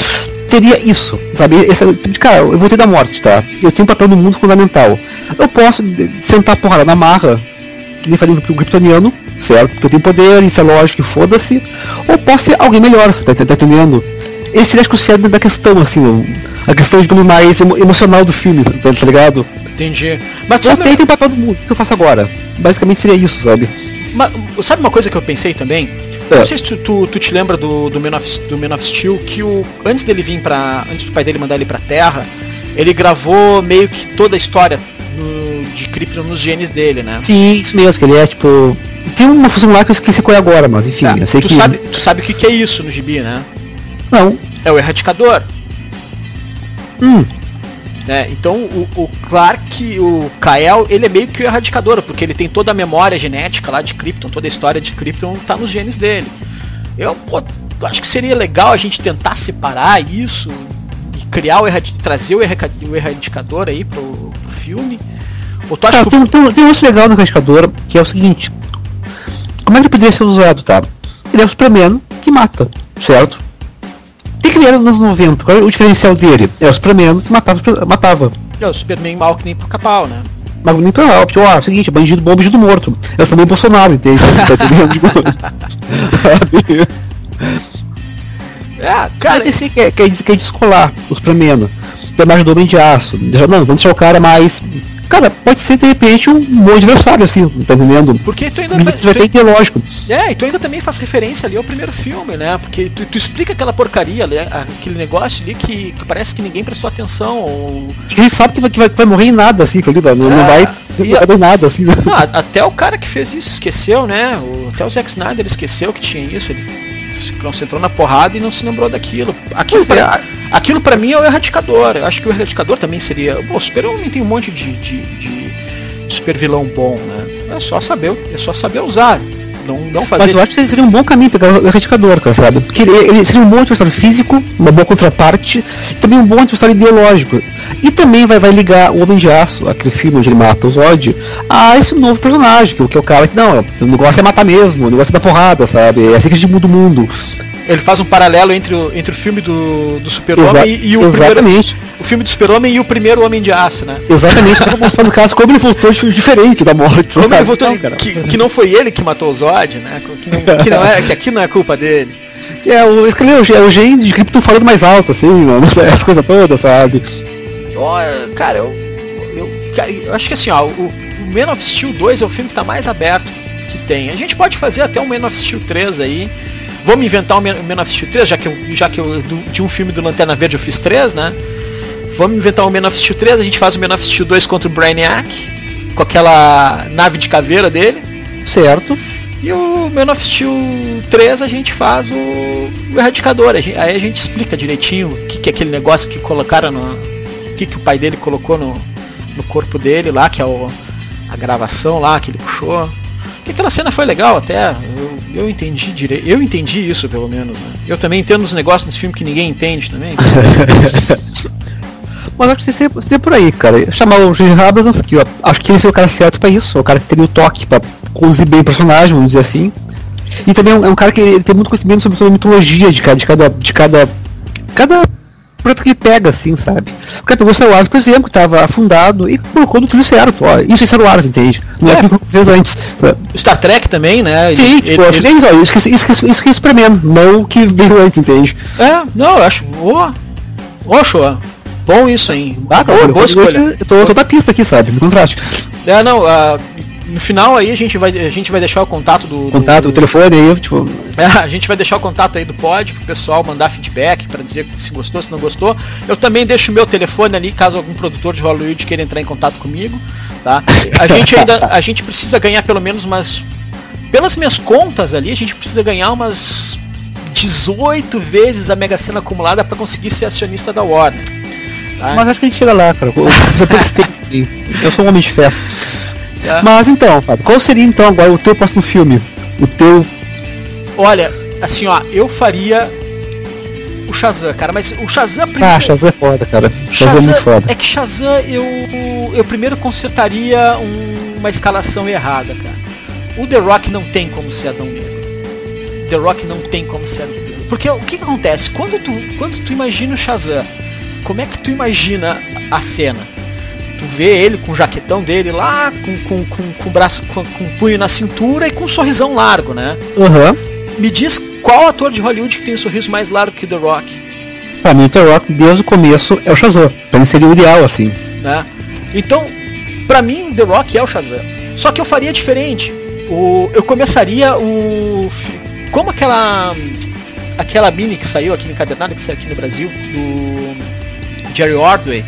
teria isso, sabe? Esse é tipo cara, eu vou ter da morte, tá? Eu tenho um papel no mundo fundamental. Eu posso sentar porrada na marra, que nem faria pro kryptoniano, certo? Porque eu tenho poder, isso é lógico, foda-se. Ou posso ser alguém melhor, você tá, tá, tá entendendo? Esse acho que o cerne da questão, assim, a questão, digamos, mais emo emocional do filme, tá, tá ligado? Entendi. Mas eu tenho o papel do mundo, o que eu faço agora? Basicamente seria isso, sabe? Mas, sabe uma coisa que eu pensei também? É. Não sei se tu, tu, tu, te lembra do, do, Man of, do Man of Steel, que o, antes dele vir pra. Antes do pai dele mandar ele pra Terra, ele gravou meio que toda a história de Krypton nos genes dele, né? Sim, isso mesmo, que ele é tipo tem uma função lá que eu esqueci qual é agora, mas enfim, é, eu sei tu que. Sabe, tu sabe o que, que é isso no gibi, né? Não. É o erradicador. Hum. É, então o, o Clark, o Kael, ele é meio que o erradicador, porque ele tem toda a memória genética lá de Krypton, toda a história de Krypton tá nos genes dele. Eu pô, acho que seria legal a gente tentar separar isso e criar o trazer o, erradicador aí pro, pro filme. Cara, que... tem, tem, tem um legal no erradicador que é o seguinte: como é que ele poderia ser usado, tá? Ele é o Superman que mata, certo? O que ele era nos anos 90? Qual é o diferencial dele? É o Superman que matava. matava. É o Superman mal que nem pro capau, né? Mas nem pra tipo, ó, é o seguinte, bandido bom, bandido morto. É o Superman Bolsonaro, entende? tá entendendo? é, cara. Você quer, quer, quer descolar o Superman da imagem do Homem de Aço. Não, vamos deixar o cara mais cara, pode ser de repente um bom adversário, assim, tá entendendo? Porque tu ainda. Mas vai ter ideológico. É, e tu ainda também faz referência ali ao primeiro filme, né? Porque tu, tu explica aquela porcaria ali, aquele negócio ali que, que, parece que ninguém prestou atenção. Ou... A gente sabe que vai, que vai, vai morrer em nada, assim, ali, não, é, não vai ter nada, assim. Né? Não, até o cara que fez isso esqueceu, né? O, até o Zack Snyder esqueceu que tinha isso. Ele se concentrou na porrada e não se lembrou daquilo. Aquilo, pra, é. aquilo pra mim é o erradicador. Eu acho que o erradicador também seria. Pô, o Super-Homem tem um monte de, de, de super vilão bom, né? É só saber, é só saber usar. Não, não fazer... Mas eu acho que seria um bom caminho pegar o erradicador, cara, sabe? Porque ele, seria um bom adversário físico, uma boa contraparte, e também um bom adversário ideológico. E também vai, vai ligar o Homem de Aço, aquele filme onde ele mata o Zod, a esse novo personagem, que, que é o cara que, não, o negócio é matar mesmo, o negócio é da porrada, sabe? É assim que a gente muda o mundo. Ele faz um paralelo entre o, entre o filme do, do Super-Homem e, e, o Exatamente. Primeiro, o filme do Super-Homem e o primeiro Homem de Aço, né? Exatamente, tava mostrando o caso como ele voltou diferente da morte. Como ele voltou, não, que, que, não foi ele que matou o Zod, né? Que, não, que, não é, que aqui não é culpa dele. É, o, é o gênio de Krypton falando mais alto, assim, né? as coisas todas, sabe? Oh, cara, eu, eu, eu, acho que assim, ó, o, o Man of Steel 2 é o filme que tá mais aberto que tem. A gente pode fazer até um Man of Steel 3 aí. Vamos inventar um Man of Steel 3, já que eu, já que eu, do, de um filme do Lanterna Verde eu fiz 3, né? Vamos inventar um Man of Steel 3, a gente faz o Man of Steel 2 contra o Brainiac, com aquela nave de caveira dele. Certo. E o Man of Steel 3 a gente faz o, o Erradicador. A gente, aí a gente explica direitinho o que, que é aquele negócio que colocaram no. O que, que o pai dele colocou no, no corpo dele lá, que é o, a gravação lá que ele puxou. Que aquela cena foi legal até. Eu, eu entendi direito. Eu entendi isso pelo menos. Né? Eu também entendo os negócios nesse filme que ninguém entende também. Mas acho que ser por aí, cara. Chamar o Gene Abrams, que eu acho que ele seria o cara certo pra isso, o cara que teria o toque pra conduzir bem o personagem, vamos dizer assim. E também é um, é um cara que ele tem muito conhecimento sobre, sobre a mitologia de cada, de cada, de cada, cada projeto que pega, assim, sabe? O cara pegou o Star Wars, por exemplo, que estava afundado e colocou no trilho certo. Ó, isso é Star Wars, entende? Não é, é que fez antes. Sabe? Star Trek também, né? Sim, ele, tipo, ele, ele... Isso, isso, isso, isso, isso que é Superman, não o que veio antes, entende? É, não, eu acho. Ô, oh, show. Bom isso, hein? Ah, boa, boa escolha. Eu tô, eu tô da pista aqui, sabe? Me contraste. É, não, uh, no final aí a gente vai, a gente vai deixar o contato do. Contato, do, o telefone aí, tipo. É, a gente vai deixar o contato aí do pod pro pessoal mandar feedback para dizer se gostou, se não gostou. Eu também deixo o meu telefone ali, caso algum produtor de Hollywood queira entrar em contato comigo. Tá? A gente ainda. A gente precisa ganhar pelo menos umas. Pelas minhas contas ali, a gente precisa ganhar umas 18 vezes a Mega Sena acumulada para conseguir ser acionista da Warner. Tá? Mas acho que a gente chega lá, cara. Eu, eu sou um homem de fé. É. Mas então, Fábio, qual seria então agora o teu próximo filme? O teu. Olha, assim ó, eu faria o Shazam, cara, mas o Shazam primeiro... Ah, Shazam é foda, cara. Shazam, Shazam é muito foda. É que Shazam eu, eu primeiro consertaria um, uma escalação errada, cara. O The Rock não tem como ser Adão Negro. The Rock não tem como ser Adão Negro. Porque o que, que acontece? Quando tu, quando tu imagina o Shazam, como é que tu imagina a cena? Tu vê ele com o jaquetão dele lá, com, com, com, com o braço, com, com o punho na cintura e com um sorrisão largo, né? Uhum. Me diz qual ator de Hollywood que tem um sorriso mais largo que The Rock? Pra mim, The Rock, desde o começo, é o Shazam. Pra mim seria o ideal, assim. Né? Então, pra mim, The Rock é o Shazam. Só que eu faria diferente. O, eu começaria o. Como aquela. Aquela mini que saiu aqui encadernada, que saiu aqui no Brasil, do Jerry Ordway.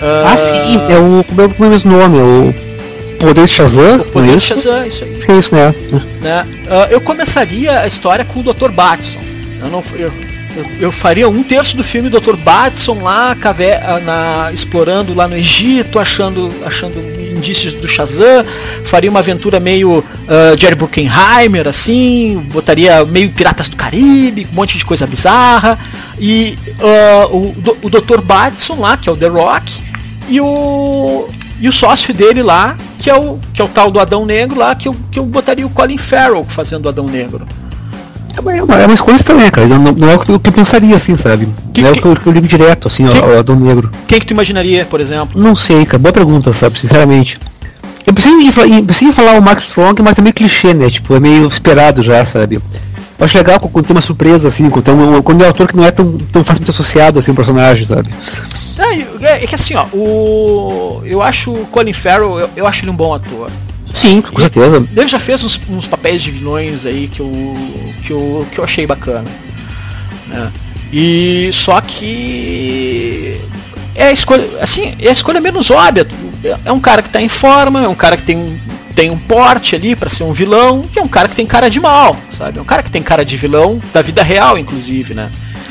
Ah, sim, é o. Como é, é o mesmo nome? O Poder de Shazam? O Poder de Shazam, isso aí. Acho que é isso, né? né? Uh, eu começaria a história com o Dr. Batson. Eu não. Eu, eu, eu, faria um terço do filme Dr. Batson lá cavé, na, explorando lá no Egito, achando, achando indícios do Shazam, faria uma aventura meio uh, Jerry Bruckheimer, assim, botaria meio Piratas do Caribe, um monte de coisa bizarra, e uh, o, o Dr. Batson lá, que é o The Rock, e o e o sócio dele lá, que é o que é o tal do Adão Negro lá, que eu, que eu botaria o Colin Farrell fazendo o Adão Negro. É uma, é uma, é escolha estranha, cara. Não, não, é o que eu pensaria, assim, sabe? Que, não é que, o que eu, ligo direto, assim, quem, ao, Adão Negro. Quem que tu imaginaria, por exemplo? Não sei, cara. Boa pergunta, sabe? Sinceramente. Eu preciso, ir, preciso falar o Max Strong, mas é meio clichê, né? Tipo, é meio esperado já, sabe? Eu acho legal quando tem uma surpresa, assim, quando, um, quando é um autor que não é tão, tão facilmente associado, assim, ao personagem, sabe? É, é, é, que assim, ó, o. Eu acho o Colin Farrell, eu, eu acho ele um bom ator. Sim, com certeza. Ele já fez uns, uns, papéis de vilões aí que eu, que eu, que eu achei bacana. Né? E só que é a escolha, assim, é a escolha menos óbvia. É um cara que está em forma, é um cara que tem, tem um porte ali para ser um vilão, e é um cara que tem cara de mal, sabe? É um cara que tem cara de vilão da vida real, inclusive, né?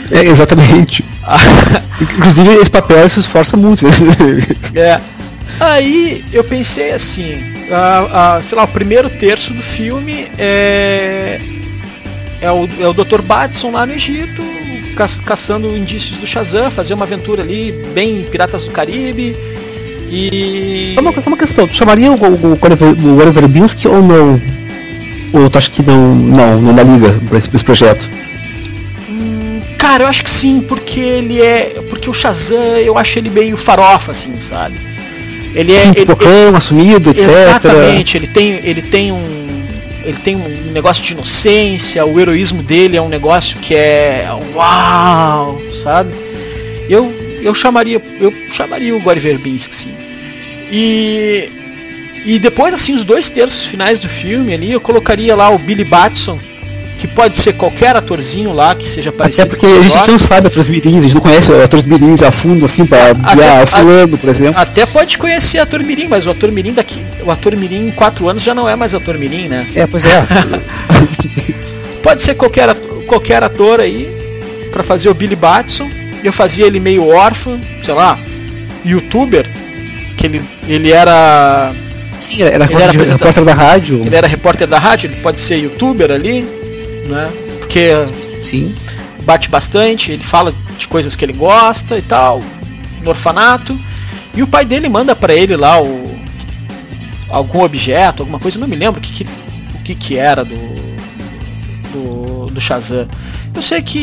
É, exatamente. inclusive esse papel se esforça muito. Né? é. Aí eu pensei assim, a, a, sei lá, o primeiro terço do filme é, é, o, é o Dr. Batson lá no Egito, ca, caçando indícios do Shazam, fazer uma aventura ali, bem Piratas do Caribe. E. Só uma, só uma questão, tu chamaria o, o, o Oliver Binsky ou não? Ou tu acha que não, não, não dá liga pra esse, pra esse projeto? Cara, eu acho que sim, porque ele é. Porque o Shazam, eu acho ele meio farofa, assim, sabe? Ele é. Sim, ele, pipocão, assumido, etc. Exatamente, ele tem, ele tem um. Ele tem um negócio de inocência, o heroísmo dele é um negócio que é. Uau! Sabe? Eu, eu chamaria. Eu chamaria o Gore Verbinski, sim. E. E depois, assim, os dois terços finais do filme ali, eu colocaria lá o Billy Batson, que pode ser qualquer atorzinho lá que seja parecido. Até porque a gente não sabe atores mirins, a gente não conhece atores mirins a fundo, assim, pra guiar fulano, por exemplo. Até pode conhecer ator mirim, mas o ator mirim daqui, o ator mirim em 4 anos já não é mais ator mirim, né? É, pois é. pode ser qualquer, qualquer ator aí para fazer o Billy Batson. Eu fazia ele meio órfão, sei lá, youtuber, que ele, ele era Sim, era, ele era repórter da rádio. Ele era repórter da rádio, ele pode ser youtuber ali, né? Porque Sim. bate bastante, ele fala de coisas que ele gosta e tal, no orfanato. E o pai dele manda para ele lá o algum objeto, alguma coisa, não me lembro o que, que o que, que era do, do do Shazam. Eu sei que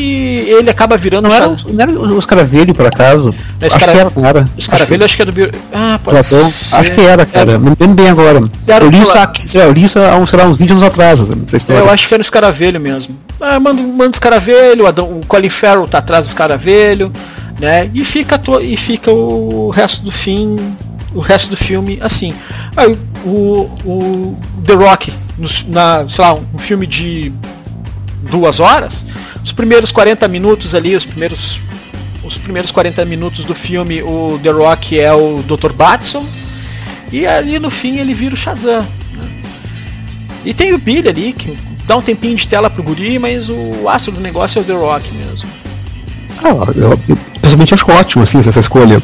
ele acaba virando. Não era, não era os Caravelho, por acaso? É, acho, que era, cara. Os Caravelho, acho que é do. Ah, pode Platão. Acho que era, cara. Era. Não lembro bem agora. Era eu, li isso eu li isso há uns, lá, uns 20 anos atrás, história. eu acho que foi nos Caravelho mesmo. Ah, manda, manda os Caravelho, o Colin Farrell tá atrás dos Caravelho, né? E fica, to, e fica o resto do fim. O resto do filme assim. Aí o, o The Rock, no, na, sei lá, um filme de duas horas, os primeiros 40 minutos ali, os primeiros os primeiros 40 minutos do filme, o The Rock é o Dr. Batson e ali no fim ele vira o Shazam. Né? E tem o Billy ali, que dá um tempinho de tela pro guri, mas o astro do negócio é o The Rock mesmo. Ah, eu, eu pessoalmente acho ótimo assim, essa escolha.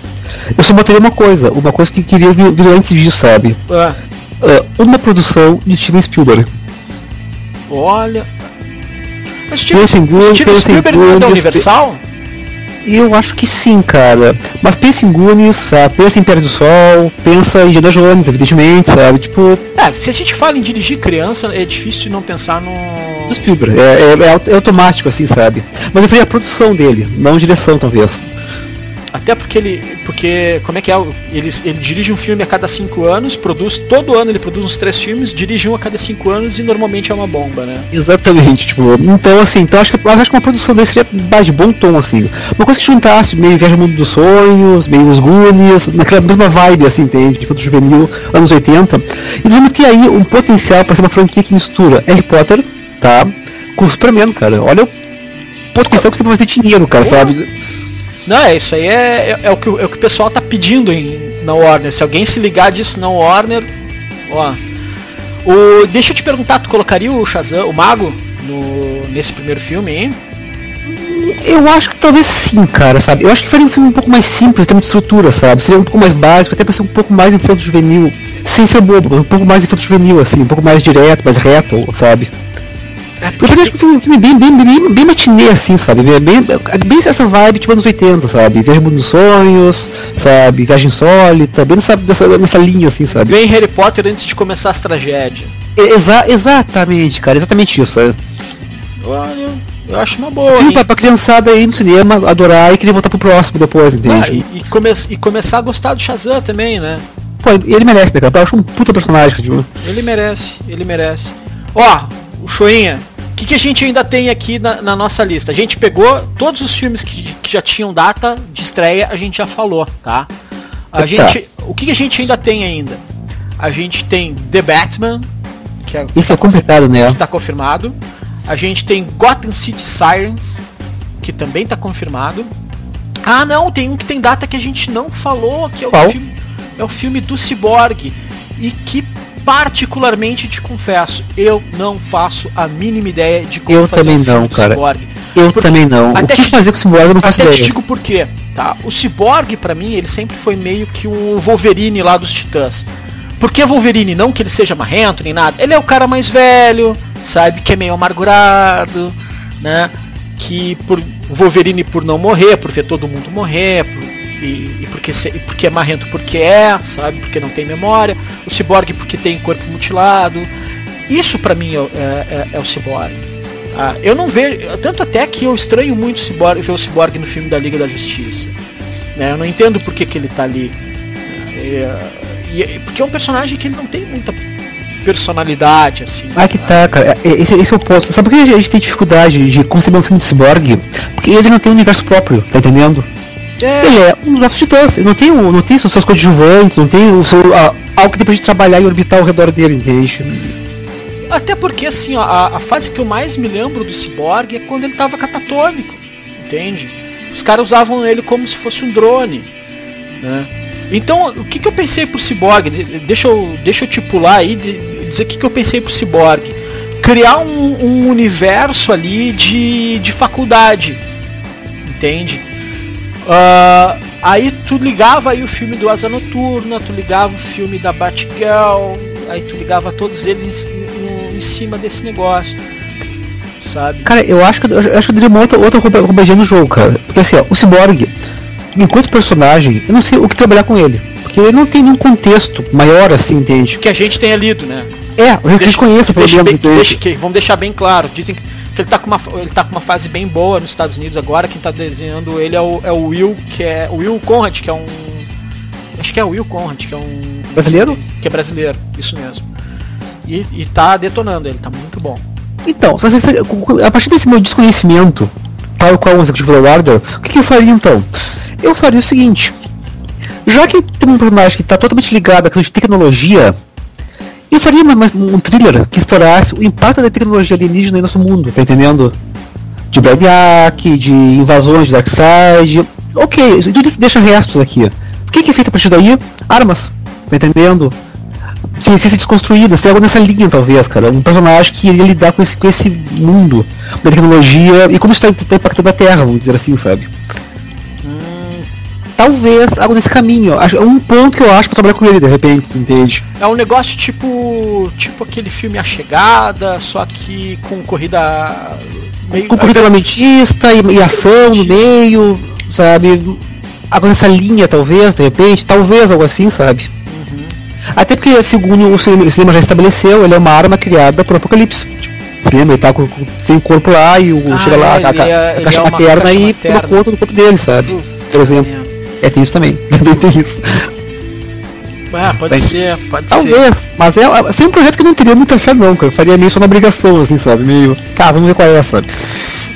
Eu só botaria uma coisa, uma coisa que queria vir, vir antes disso, sabe? Ah. Uh, uma produção de Steven Spielberg. Olha, Steven, Steven Spielberg não é da Universal? Eu acho que sim, cara. Mas pensa em Goonies, sabe? Pensa em Império do Sol, pensa em Indiana Jones, evidentemente, sabe? Tipo. É, se a gente fala em dirigir criança, é difícil não pensar no. Do Spielberg. É, é, é, automático, assim, sabe? Mas eu faria a produção dele, não direção, talvez. Até porque ele. Porque. Como é que é? Ele, ele dirige um filme a cada cinco anos, produz. Todo ano ele produz uns três filmes, dirige um a cada cinco anos e normalmente é uma bomba, né? Exatamente, tipo. Então assim, então acho que, acho que uma produção dele seria de bom tom, assim. Uma coisa que juntasse meio Viagem ao Mundo dos Sonhos, meio os Goonies, naquela mesma vibe, assim, entende? De foto juvenil, anos 80. E vamos ter aí um potencial para ser uma franquia que mistura Harry Potter, tá? Com Superman, cara. Olha o potencial que você pode fazer dinheiro, cara, sabe? Não, é isso aí é, é, é, o, que, é o que o pessoal tá pedindo em, na Warner. Se alguém se ligar disso na Warner, ó. O, deixa eu te perguntar, tu colocaria o Shazam, o Mago, no, nesse primeiro filme, hein? Eu acho que talvez sim, cara, sabe? Eu acho que faria um filme um pouco mais simples, tem muita estrutura, sabe? Seria um pouco mais básico, até pra ser um pouco mais infanto juvenil, sem ser bobo, um pouco mais infanto juvenil, assim, um pouco mais direto, mais reto, sabe? Eu falei, acho que foi um filme bem, bem, bem, bem matinê, assim, sabe? Bem, bem, bem essa vibe, tipo anos 80, sabe? Viagem dos Sonhos, sabe? Viagem Insólita, bem nessa, nessa, nessa linha, assim, sabe? Bem Harry Potter antes de começar as tragédias. Exa exatamente, cara, exatamente isso, sabe? Olha, eu acho uma boa. Sim, pra, pra criançada aí no cinema adorar e querer voltar pro próximo depois, entende? Ah, e, e, come e começar a gostar do Shazam também, né? Pô, ele merece, né, cara? Eu acho um puta personagem, tipo. Ele merece, ele merece. Ó, o Choinha, que, que a gente ainda tem aqui na, na, nossa lista? A gente pegou todos os filmes que, que, já tinham data de estreia, a gente já falou, tá? A tá. gente, o que, que a gente ainda tem ainda? A gente tem The Batman, que é, Isso é complicado, né? Que tá confirmado. A gente tem Gotham City Sirens, que também tá confirmado. Ah, não, tem um que tem data que a gente não falou, que é o, filme, é o filme do Cyborg. E que particularmente te confesso, eu não faço a mínima ideia de como eu fazer também um não, cara. Cyborg. Eu Porque também não. O que fazer com o Cyborg eu não faço até ideia. te digo por quê, tá? O Cyborg para mim, ele sempre foi meio que o Wolverine lá dos Titãs. Por que Wolverine? Não que ele seja marrento nem nada. Ele é o cara mais velho, sabe, que é meio amargurado, né? Que por Wolverine por não morrer, por ver todo mundo morrer, por e, e, porque, e porque é marrento porque é, sabe? Porque não tem memória. O ciborgue porque tem corpo mutilado. Isso para mim é, é, é, é, o ciborgue. Ah, eu não vejo. Tanto até que eu estranho muito o ver o Cyborg no filme da Liga da Justiça. Né? Eu não entendo por que, que ele tá ali. É, e, porque é um personagem que ele não tem muita personalidade, assim. Ah, que tá, cara. É, esse, esse é o ponto. Sabe por que a gente tem dificuldade de conceber um filme de Cyborg? Porque ele não tem um universo próprio, tá entendendo? É. Ele é um universo de titãs, ele não tem, não tem seus coadjuvantes, não tem o seu, a, algo que depois de trabalhar e orbitar ao redor dele, entende? Até porque, assim, ó, a, a, fase que eu mais me lembro do Cyborg é quando ele tava catatônico, entende? Os caras usavam ele como se fosse um drone, né? Então, o que, que eu pensei pro Cyborg? Deixa eu, deixa eu te pular aí, dizer o que, que eu pensei pro Cyborg. Criar um, um universo ali de, de faculdade, entende? Uh, aí tu ligava aí o filme do Asa Noturna, tu ligava o filme da Batgirl, aí tu ligava todos eles em, em, em cima desse negócio. Sabe? Cara, eu acho que eu acho que eu daria uma outra, outra roubagia no jogo, cara. Porque assim, ó, o Cyborg, enquanto personagem, eu não sei o que trabalhar com ele. Porque ele não tem nenhum contexto maior assim, entende? Que a gente tenha lido, né? É, a gente conhece pelo menos. Deixa, vamos deixar bem claro. Dizem que, ele, tá com uma, ele tá com uma fase bem boa nos Estados Unidos agora. Quem tá desenhando ele é o, é o Will, que é. O Will Conrad, que é um. Acho que é o Will Conrad, que é um. Brasileiro? Que é brasileiro, isso mesmo. E, e tá detonando, ele tá muito bom. Então, a partir desse meu desconhecimento, tal qual o Executive Order, o que, que eu faria então? Eu faria o seguinte. Já que tem um personagem que está totalmente ligado à questão de tecnologia, eu faria uma, um thriller que explorasse o impacto da tecnologia alienígena no nosso mundo, tá entendendo? De Brainiac, de invasões de Darkseid. Ok, tudo isso deixa restos aqui. O que, que é feito a partir daí? Armas, tá entendendo? Ciência desconstruída, tem algo nessa linha talvez, cara. Um personagem que iria lidar com esse, com esse mundo da tecnologia e como está tá impactando a Terra, vamos dizer assim, sabe? Talvez algo nesse caminho. É um ponto que eu acho pra trabalhar com ele, de repente, entende? É um negócio tipo. Tipo aquele filme A Chegada, só que com corrida. Meio, com corrida lamentista e, e ação no meio, sabe? Algo nessa linha, talvez, de repente, talvez algo assim, sabe? Uhum. Até porque, segundo o cinema, o cinema, já estabeleceu, ele é uma arma criada por Apocalipse. Tipo, cinema, ele tá com, sem o corpo lá e o ah, chega lá, é, tá, é, a, caixa é materna e toma conta do corpo dele, sabe? Por exemplo. É. É, tem isso também. Também tem isso. Ah, pode tem. ser, pode Talvez, ser. Talvez, mas é, é um projeto que eu não teria muita fé não, cara. Eu faria meio só na obrigação, assim, sabe? Meio. Tá, vamos ver qual é, sabe?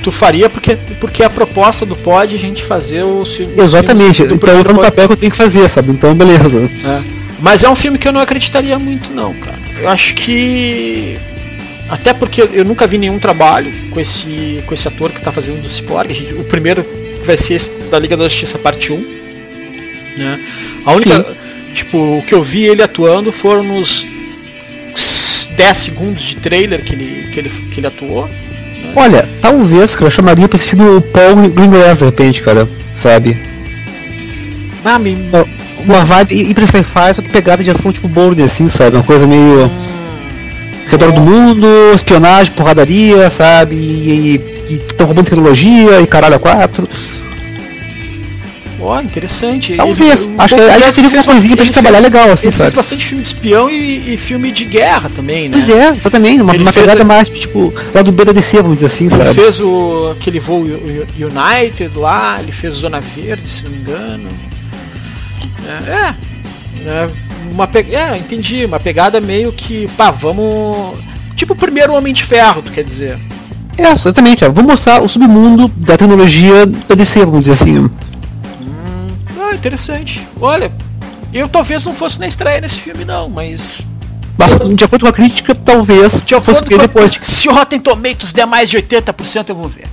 Tu faria porque, porque a proposta do pod é a gente fazer o Exatamente, do então eu no papel que eu tenho que fazer, sabe? Então beleza. É. Mas é um filme que eu não acreditaria muito não, cara. Eu acho que. Até porque eu nunca vi nenhum trabalho com esse, com esse ator que tá fazendo do Cyborg. O primeiro vai ser da Liga da Justiça parte 1 né? A única. Sim. Tipo, o que eu vi ele atuando foram nos 10 segundos de trailer que ele, que ele, que ele atuou. Né? Olha, talvez, cara, eu chamaria pra esse filme o Paul Greengrass de repente, cara, sabe? Ah, me... Uma vibe e pra sci-fi, só que pegada de ação tipo board, assim, sabe? Uma coisa meio. Hum, redor do mundo, espionagem, porradaria, sabe? E estão roubando tecnologia e caralho a quatro. Ó, oh, interessante. Talvez. Ele, acho que aí seria uma coisinha pra gente trabalhar fez, legal, assim, ele sabe? fez bastante filme de espião e, e, filme de guerra também, né? Pois é, exatamente. Uma, uma pegada a... mais, tipo, lá do B da DC, vamos dizer assim, ele sabe? Ele fez o, aquele voo United lá, ele fez Zona Verde, se não me engano. É, é, é uma pe... é, entendi, uma pegada meio que, pá, vamos... Tipo o primeiro Homem de Ferro, tu quer dizer. É, exatamente, ó. vou mostrar o submundo da tecnologia da DC, vamos dizer assim interessante. Olha, eu talvez não fosse na estreia nesse filme não, mas mas de acordo com a crítica, talvez de fosse ver depois. Crítica, se o Rotten Tomatoes der mais de 80%, eu vou ver.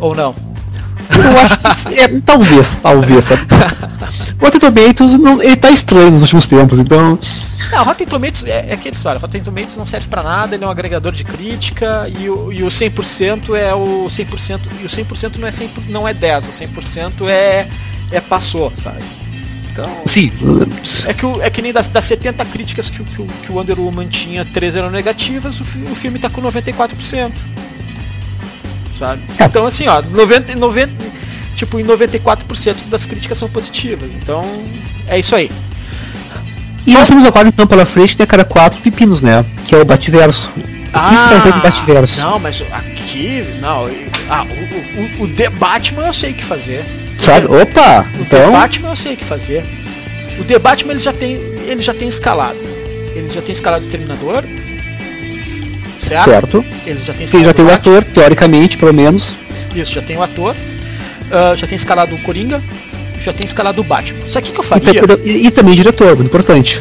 Ou não? Eu acho que é, talvez, talvez. o Rotten Tomatoes não, ele tá estranho nos últimos tempos, então. Não, Rotten Tomatoes é, é aquele história. Rotten Tomatoes não serve para nada, ele é um agregador de crítica e o, e o 100% é o 100% e o 100% não é 100, não é 10, o 100% é é passou, sabe? Então, Sim. É que, o, é que nem das, das 70 críticas que, que, que o Wonder Woman tinha, 13 eram negativas, o, o filme tá com 94% sabe? É. Então, assim, ó, 90, 90, tipo, em 94% das críticas são positivas. Então, é isso aí. E nós temos agora, então, pela frente, a cara quatro pepinos, né? Que é o Bativerso. ah, fazer no Batverso. Não, mas aqui. Não. Ah, o, o, o The Batman eu sei o que fazer. Sabe? Opa! O então... The Batman eu sei o que fazer. O The Batman ele já tem. Ele já tem escalado. Ele já tem escalado o Terminador. Certo? certo. Ele já tem Sim, já tem o ator, teoricamente, pelo menos. Isso, já tem o ator. Uh, já tem escalado o Coringa. Já tem escalado o Batman. Sabe o que, eu faria? E, e, e também diretor, muito importante.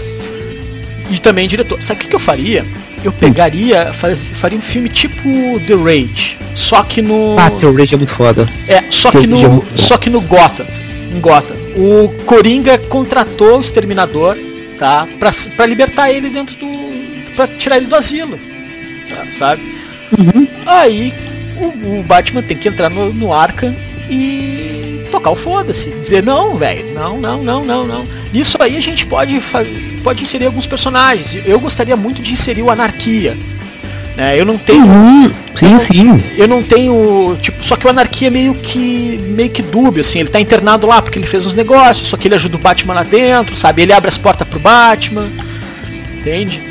E também diretor. Sabe o que, que eu faria? Eu pegaria, faz, faria um filme tipo The Rage, só que no. Ah, The Rage é muito foda. É, só The que no, é só que no Gotham, em Gotham, o Coringa contratou o Exterminador, tá, pra, pra libertar ele dentro do, pra tirar ele do asilo, sabe? Uhum. Aí o, o Batman tem que entrar no, no Arkham e tocar o foda-se, dizer não, velho, não, não, não, não, não. Isso aí a gente pode pode inserir alguns personagens. Eu gostaria muito de inserir o Anarquia. Né? Eu não tenho. Uhum. Sim, eu sim. Eu não tenho. Tipo, só que o Anarquia é meio que. meio que dúbio, assim. Ele tá internado lá porque ele fez uns negócios, só que ele ajuda o Batman lá dentro, sabe? Ele abre as portas pro Batman. Entende?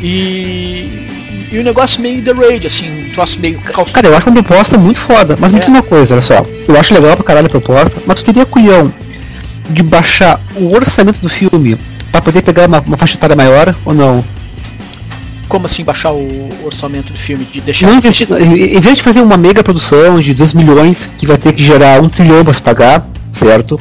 E. E o negócio meio The Raid, assim, um troço meio Cara, eu acho uma proposta muito foda, mas me diz uma coisa, olha só. Eu acho legal pra caralho a proposta, mas tu teria culhão de baixar o orçamento do filme para poder pegar uma, uma faixa etária maior ou não? Como assim baixar o orçamento do filme? De deixar. Não investir, em vez de fazer uma mega produção de 2 milhões que vai ter que gerar um trilhão para se pagar, certo?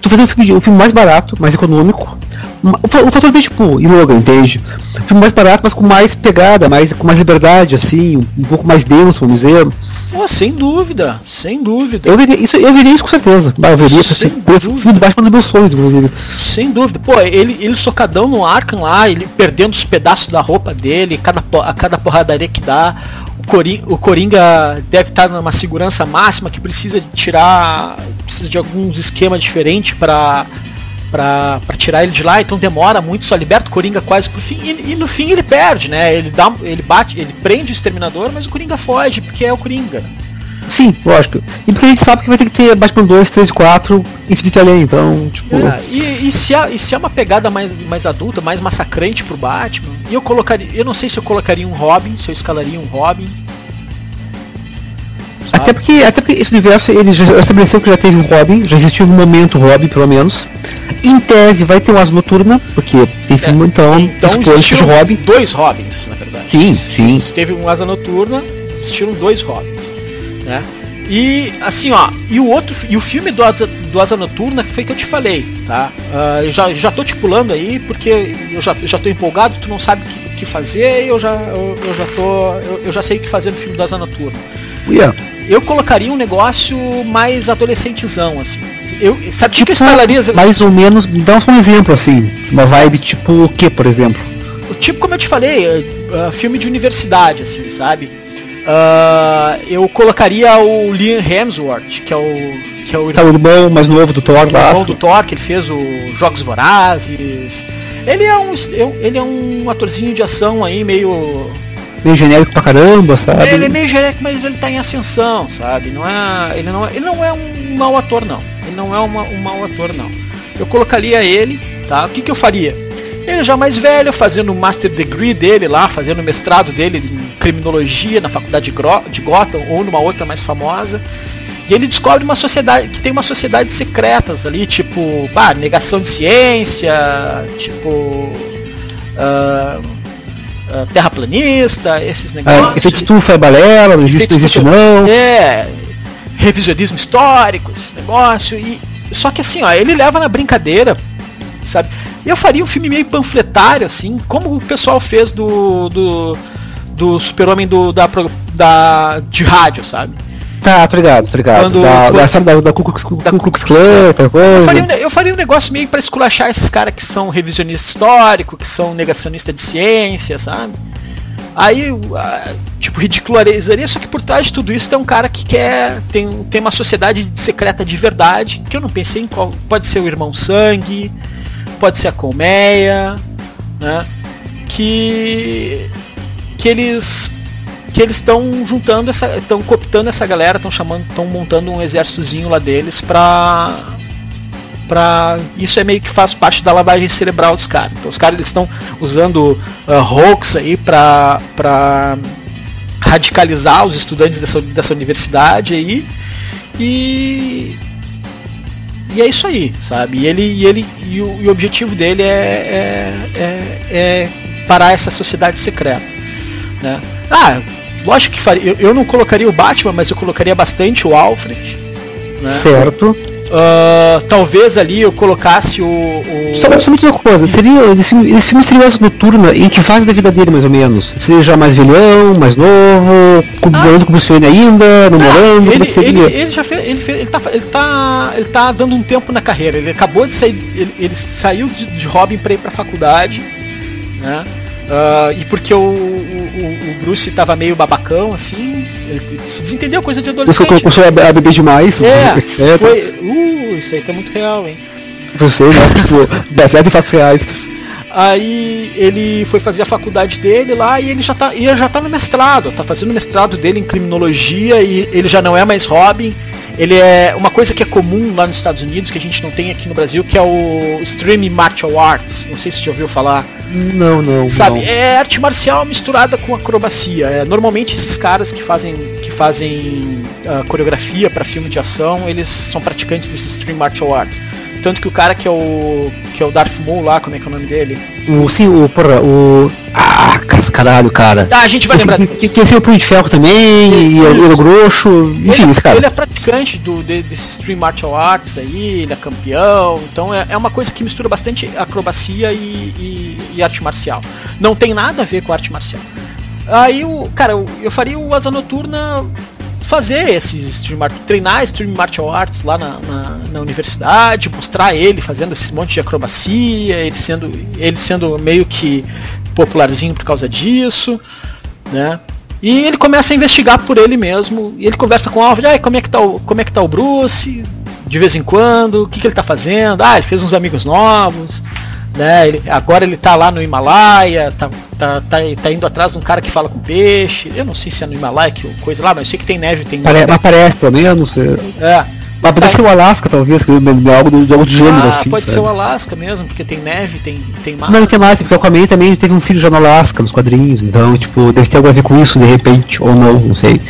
Tu fazer um filme, um filme mais barato, mais econômico. O fator de tipo, e logo, entende? Um filme mais barato, mas com mais pegada, mais, com mais liberdade, assim, um pouco mais denso, vamos dizer Pô, sem dúvida, sem dúvida. Eu veria isso, eu veria isso com certeza. eu veria o filme do Batman dos meus sonhos, inclusive. Sem dúvida. Pô, ele, ele socadão no Arkham lá, ele perdendo os pedaços da roupa dele, cada, a cada porradaria que dá. O Coringa, o Coringa deve estar numa segurança máxima que precisa de tirar. Precisa de alguns esquemas diferentes para pra, pra tirar ele de lá, então demora muito, só liberta o Coringa quase pro fim, e, e, no fim ele perde, né? Ele dá. Ele bate, ele prende o exterminador, mas o Coringa foge, porque é o Coringa. Sim, lógico. E porque a gente sabe que vai ter que ter Batman 2, 3 e 4, Infinite Alien, então, tipo. É, e, e, se há, e se há uma pegada mais, mais adulta, mais massacrante pro Batman, e eu colocaria. Eu não sei se eu colocaria um Robin, se eu escalaria um Robin. Até porque, até porque esse universo ele já estabeleceu que já teve um Robin, já existiu um momento Robin, pelo menos. Em tese vai ter um Asa Noturna, porque tem filme é, então, então de Robin. Dois Robins, na verdade. Sim, sim. Teve um Asa Noturna, existiram dois Robins. Né? E assim, ó, e o outro, e o filme do Asa, do Asa Noturna foi que eu te falei, tá? Uh, eu já, já tô te pulando aí, porque eu já, já tô empolgado, tu não sabe o que, que fazer, eu já, eu, eu já tô. Eu, eu, já sei o que fazer no filme do Asa Noturna. Eu colocaria um negócio mais adolescentezão, assim. Eu, sabe tipo, que eu escalaria? Mais ou menos, dá um exemplo, assim. Uma vibe tipo o que, por exemplo? Tipo, como eu te falei, uh, filme de universidade, assim, sabe? Uh, eu colocaria o Liam Hemsworth, que é o. Que é o, tá, o irmão mais novo do Thor lá. O irmão do Thor, que ele fez o Jogos Vorazes. Ele é um, ele é um atorzinho de ação aí, meio meio genérico pra caramba, sabe? Ele é meio genérico, mas ele tá em ascensão, sabe? Não é, ele, não é, ele não é um mau ator, não. Ele não é uma, um mau ator, não. Eu colocaria ele, tá? O que, que eu faria? Ele já mais velho, fazendo o master degree dele lá, fazendo o mestrado dele em criminologia na faculdade de Gotham ou numa outra mais famosa. E ele descobre uma sociedade que tem uma sociedade secretas ali, tipo, pá, negação de ciência, tipo. Uh, uh, terraplanista, esses negócios. É, efeito estufa é balela, existe, não existe não. É, revisionismo histórico, esse negócio. E, só que assim, ó, ele leva na brincadeira, sabe? Eu faria um filme meio panfletário, assim, como o pessoal fez do. do, do Super-Homem do, da, da, de rádio, sabe? Tá, tô ligado, tô ligado. Quando, da, quando, da, da, da Ku Klux Klan, outra coisa. Eu faria, eu faria um negócio meio pra esculachar esses caras que são revisionistas históricos, que são negacionistas de ciência, sabe? Aí, tipo, ridicularizaria, só que por trás de tudo isso tem um cara que quer. Tem, tem uma sociedade secreta de verdade, que eu não pensei em qual. Pode ser o Irmão Sangue, pode ser a Colmeia, né? Que. Que eles que eles estão juntando essa, estão cooptando essa galera, estão chamando, estão montando um exércitozinho lá deles pra para isso é meio que faz parte da lavagem cerebral dos caras. Então os caras estão usando uh, hoax aí para para radicalizar os estudantes dessa, dessa universidade aí. E. E é isso aí, sabe? E ele, e ele e o, e o objetivo dele é, é, é, é, parar essa sociedade secreta. Né? Ah, lógico que faria, eu, eu não colocaria o Batman, mas eu colocaria bastante o Alfred. Né? Certo. Uh, talvez ali eu colocasse o. o... Só, somente uma coisa, seria. Esse, esse filme seria essa noturna em que fase da vida dele, mais ou menos? Seria já mais velhão, mais novo, ah. morando com o Bruce Wayne ainda, namorando, ah, ele, como é que seria? Ele, ele já fez, ele, fez, ele, tá, ele, tá, ele tá dando um tempo na carreira, ele acabou de sair, ele, ele saiu de, de Robin pra ir pra faculdade, né? Uh, e porque o, o, o Bruce tava meio babacão, assim, ele se desentendeu coisa de adolescente. Isso começou a beber demais, é, etc. Foi, uh, isso aí tá muito real, hein? Você, né? tipo, baseado em fatos reais. Aí ele foi fazer a faculdade dele lá e ele já tá, ele já tá no mestrado, tá fazendo o mestrado dele em criminologia e ele já não é mais Robin, ele é uma coisa que é comum lá nos Estados Unidos, que a gente não tem aqui no Brasil, que é o Stream Martial Arts. Não sei se você já ouviu falar. Não, não. Sabe, não. é arte marcial misturada com acrobacia. É, normalmente esses caras que fazem, que fazem uh, coreografia para filme de ação, eles são praticantes desse Stream Martial Arts. Tanto que o cara que é o. que é o Darth Maul lá, como é que é o nome dele? O sim, o porra, o. Ah, caralho, cara. Ah, a gente vai esse, lembrar. Que, que, esse é o Punho de Ferro também, e o Grosso, enfim, ele, esse cara. Ele é praticante do, de, desse Stream Martial Arts aí, ele é campeão, então é, é uma coisa que mistura bastante acrobacia e, e, e arte marcial. Não tem nada a ver com arte marcial. Aí o. Cara, eu, eu faria o Asa Noturna fazer esses stream art, treinar stream martial arts lá na, na, na, universidade, mostrar ele fazendo esse monte de acrobacia, ele sendo, ele sendo meio que popularzinho por causa disso, né? E ele começa a investigar por ele mesmo, e ele conversa com o Alfred, ah, como é que tá o, como é que tá o Bruce, de vez em quando, o que, que ele tá fazendo, ah, ele fez uns amigos novos, né? Ele, agora ele tá lá no Himalaia, tá, tá, tá, tá, indo atrás de um cara que fala com peixe. Eu não sei se é no Himalaia que coisa lá, mas eu sei que tem neve, tem. Pare neve. Aparece, pelo menos. É. Mas pode ser o Alasca, talvez, que é algo do, de algo do gênero, ah, assim. Pode sabe? ser o Alasca mesmo, porque tem neve, tem, tem mar. Não, tem mais, porque o Aquaman também teve um filho já no Alasca, nos quadrinhos, então, tipo, deve ter algo a ver com isso, de repente, ou não, não sei.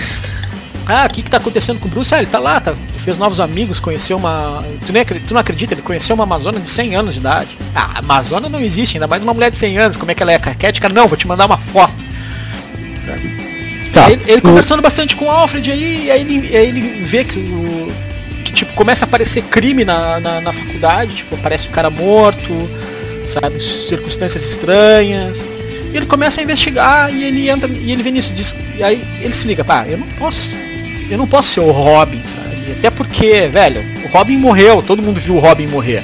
Ah, o que, que tá acontecendo com o Bruce? Ah, ele tá lá, tá, fez novos amigos, conheceu uma. Tu, nem acredita, tu não acredita, ele conheceu uma Amazona de 100 anos de idade. Ah, Amazona não existe, ainda mais uma mulher de 100 anos, como é que ela é caquética? Não, vou te mandar uma foto. Sabe? Tá. Ele, ele conversando bastante com o Alfred aí, aí ele, aí ele vê que o. Tipo, começa a aparecer crime na, na, na faculdade, tipo, aparece um cara morto, sabe, circunstâncias estranhas. E ele começa a investigar e ele entra e ele vê nisso, diz, e aí ele se liga, pá, eu não posso eu não posso ser o Robin, sabe? Até porque, velho, o Robin morreu, todo mundo viu o Robin morrer.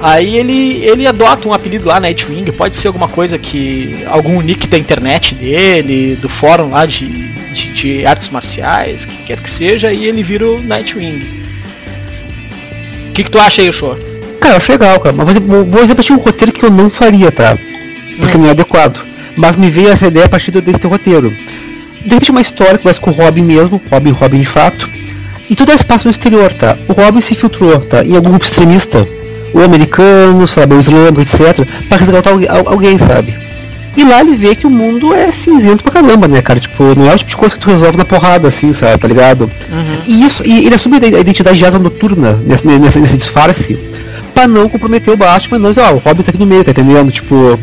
Aí ele, ele adota um apelido lá, Nightwing, pode ser alguma coisa que. algum nick da internet dele, do fórum lá de, de, de artes marciais, que quer que seja, e ele vira o Nightwing. O que, que tu acha aí, Show? Cara, eu acho legal, cara. Mas vou, vou repetir um roteiro que eu não faria, tá? Porque hum. não é adequado. Mas me veio essa ideia a partir desse roteiro de repente uma história que começa com o Robin mesmo, Robin, Robin de fato, e tudo se passa no exterior, tá? O Robin se filtrou, tá? Em algum grupo extremista, o americano, sabe, o islâmico, etc, para resgatar alguém, sabe? E lá ele vê que o mundo é cinzento pra caramba, né, cara? Tipo, não é o tipo de coisa que tu resolve na porrada, assim, sabe, tá ligado? Uhum. E isso, e ele assume a identidade de asa noturna nesse, nesse, nesse disfarce pra não comprometer o Batman, não dizer, ah, o Robin tá aqui no meio, tá entendendo? Tipo.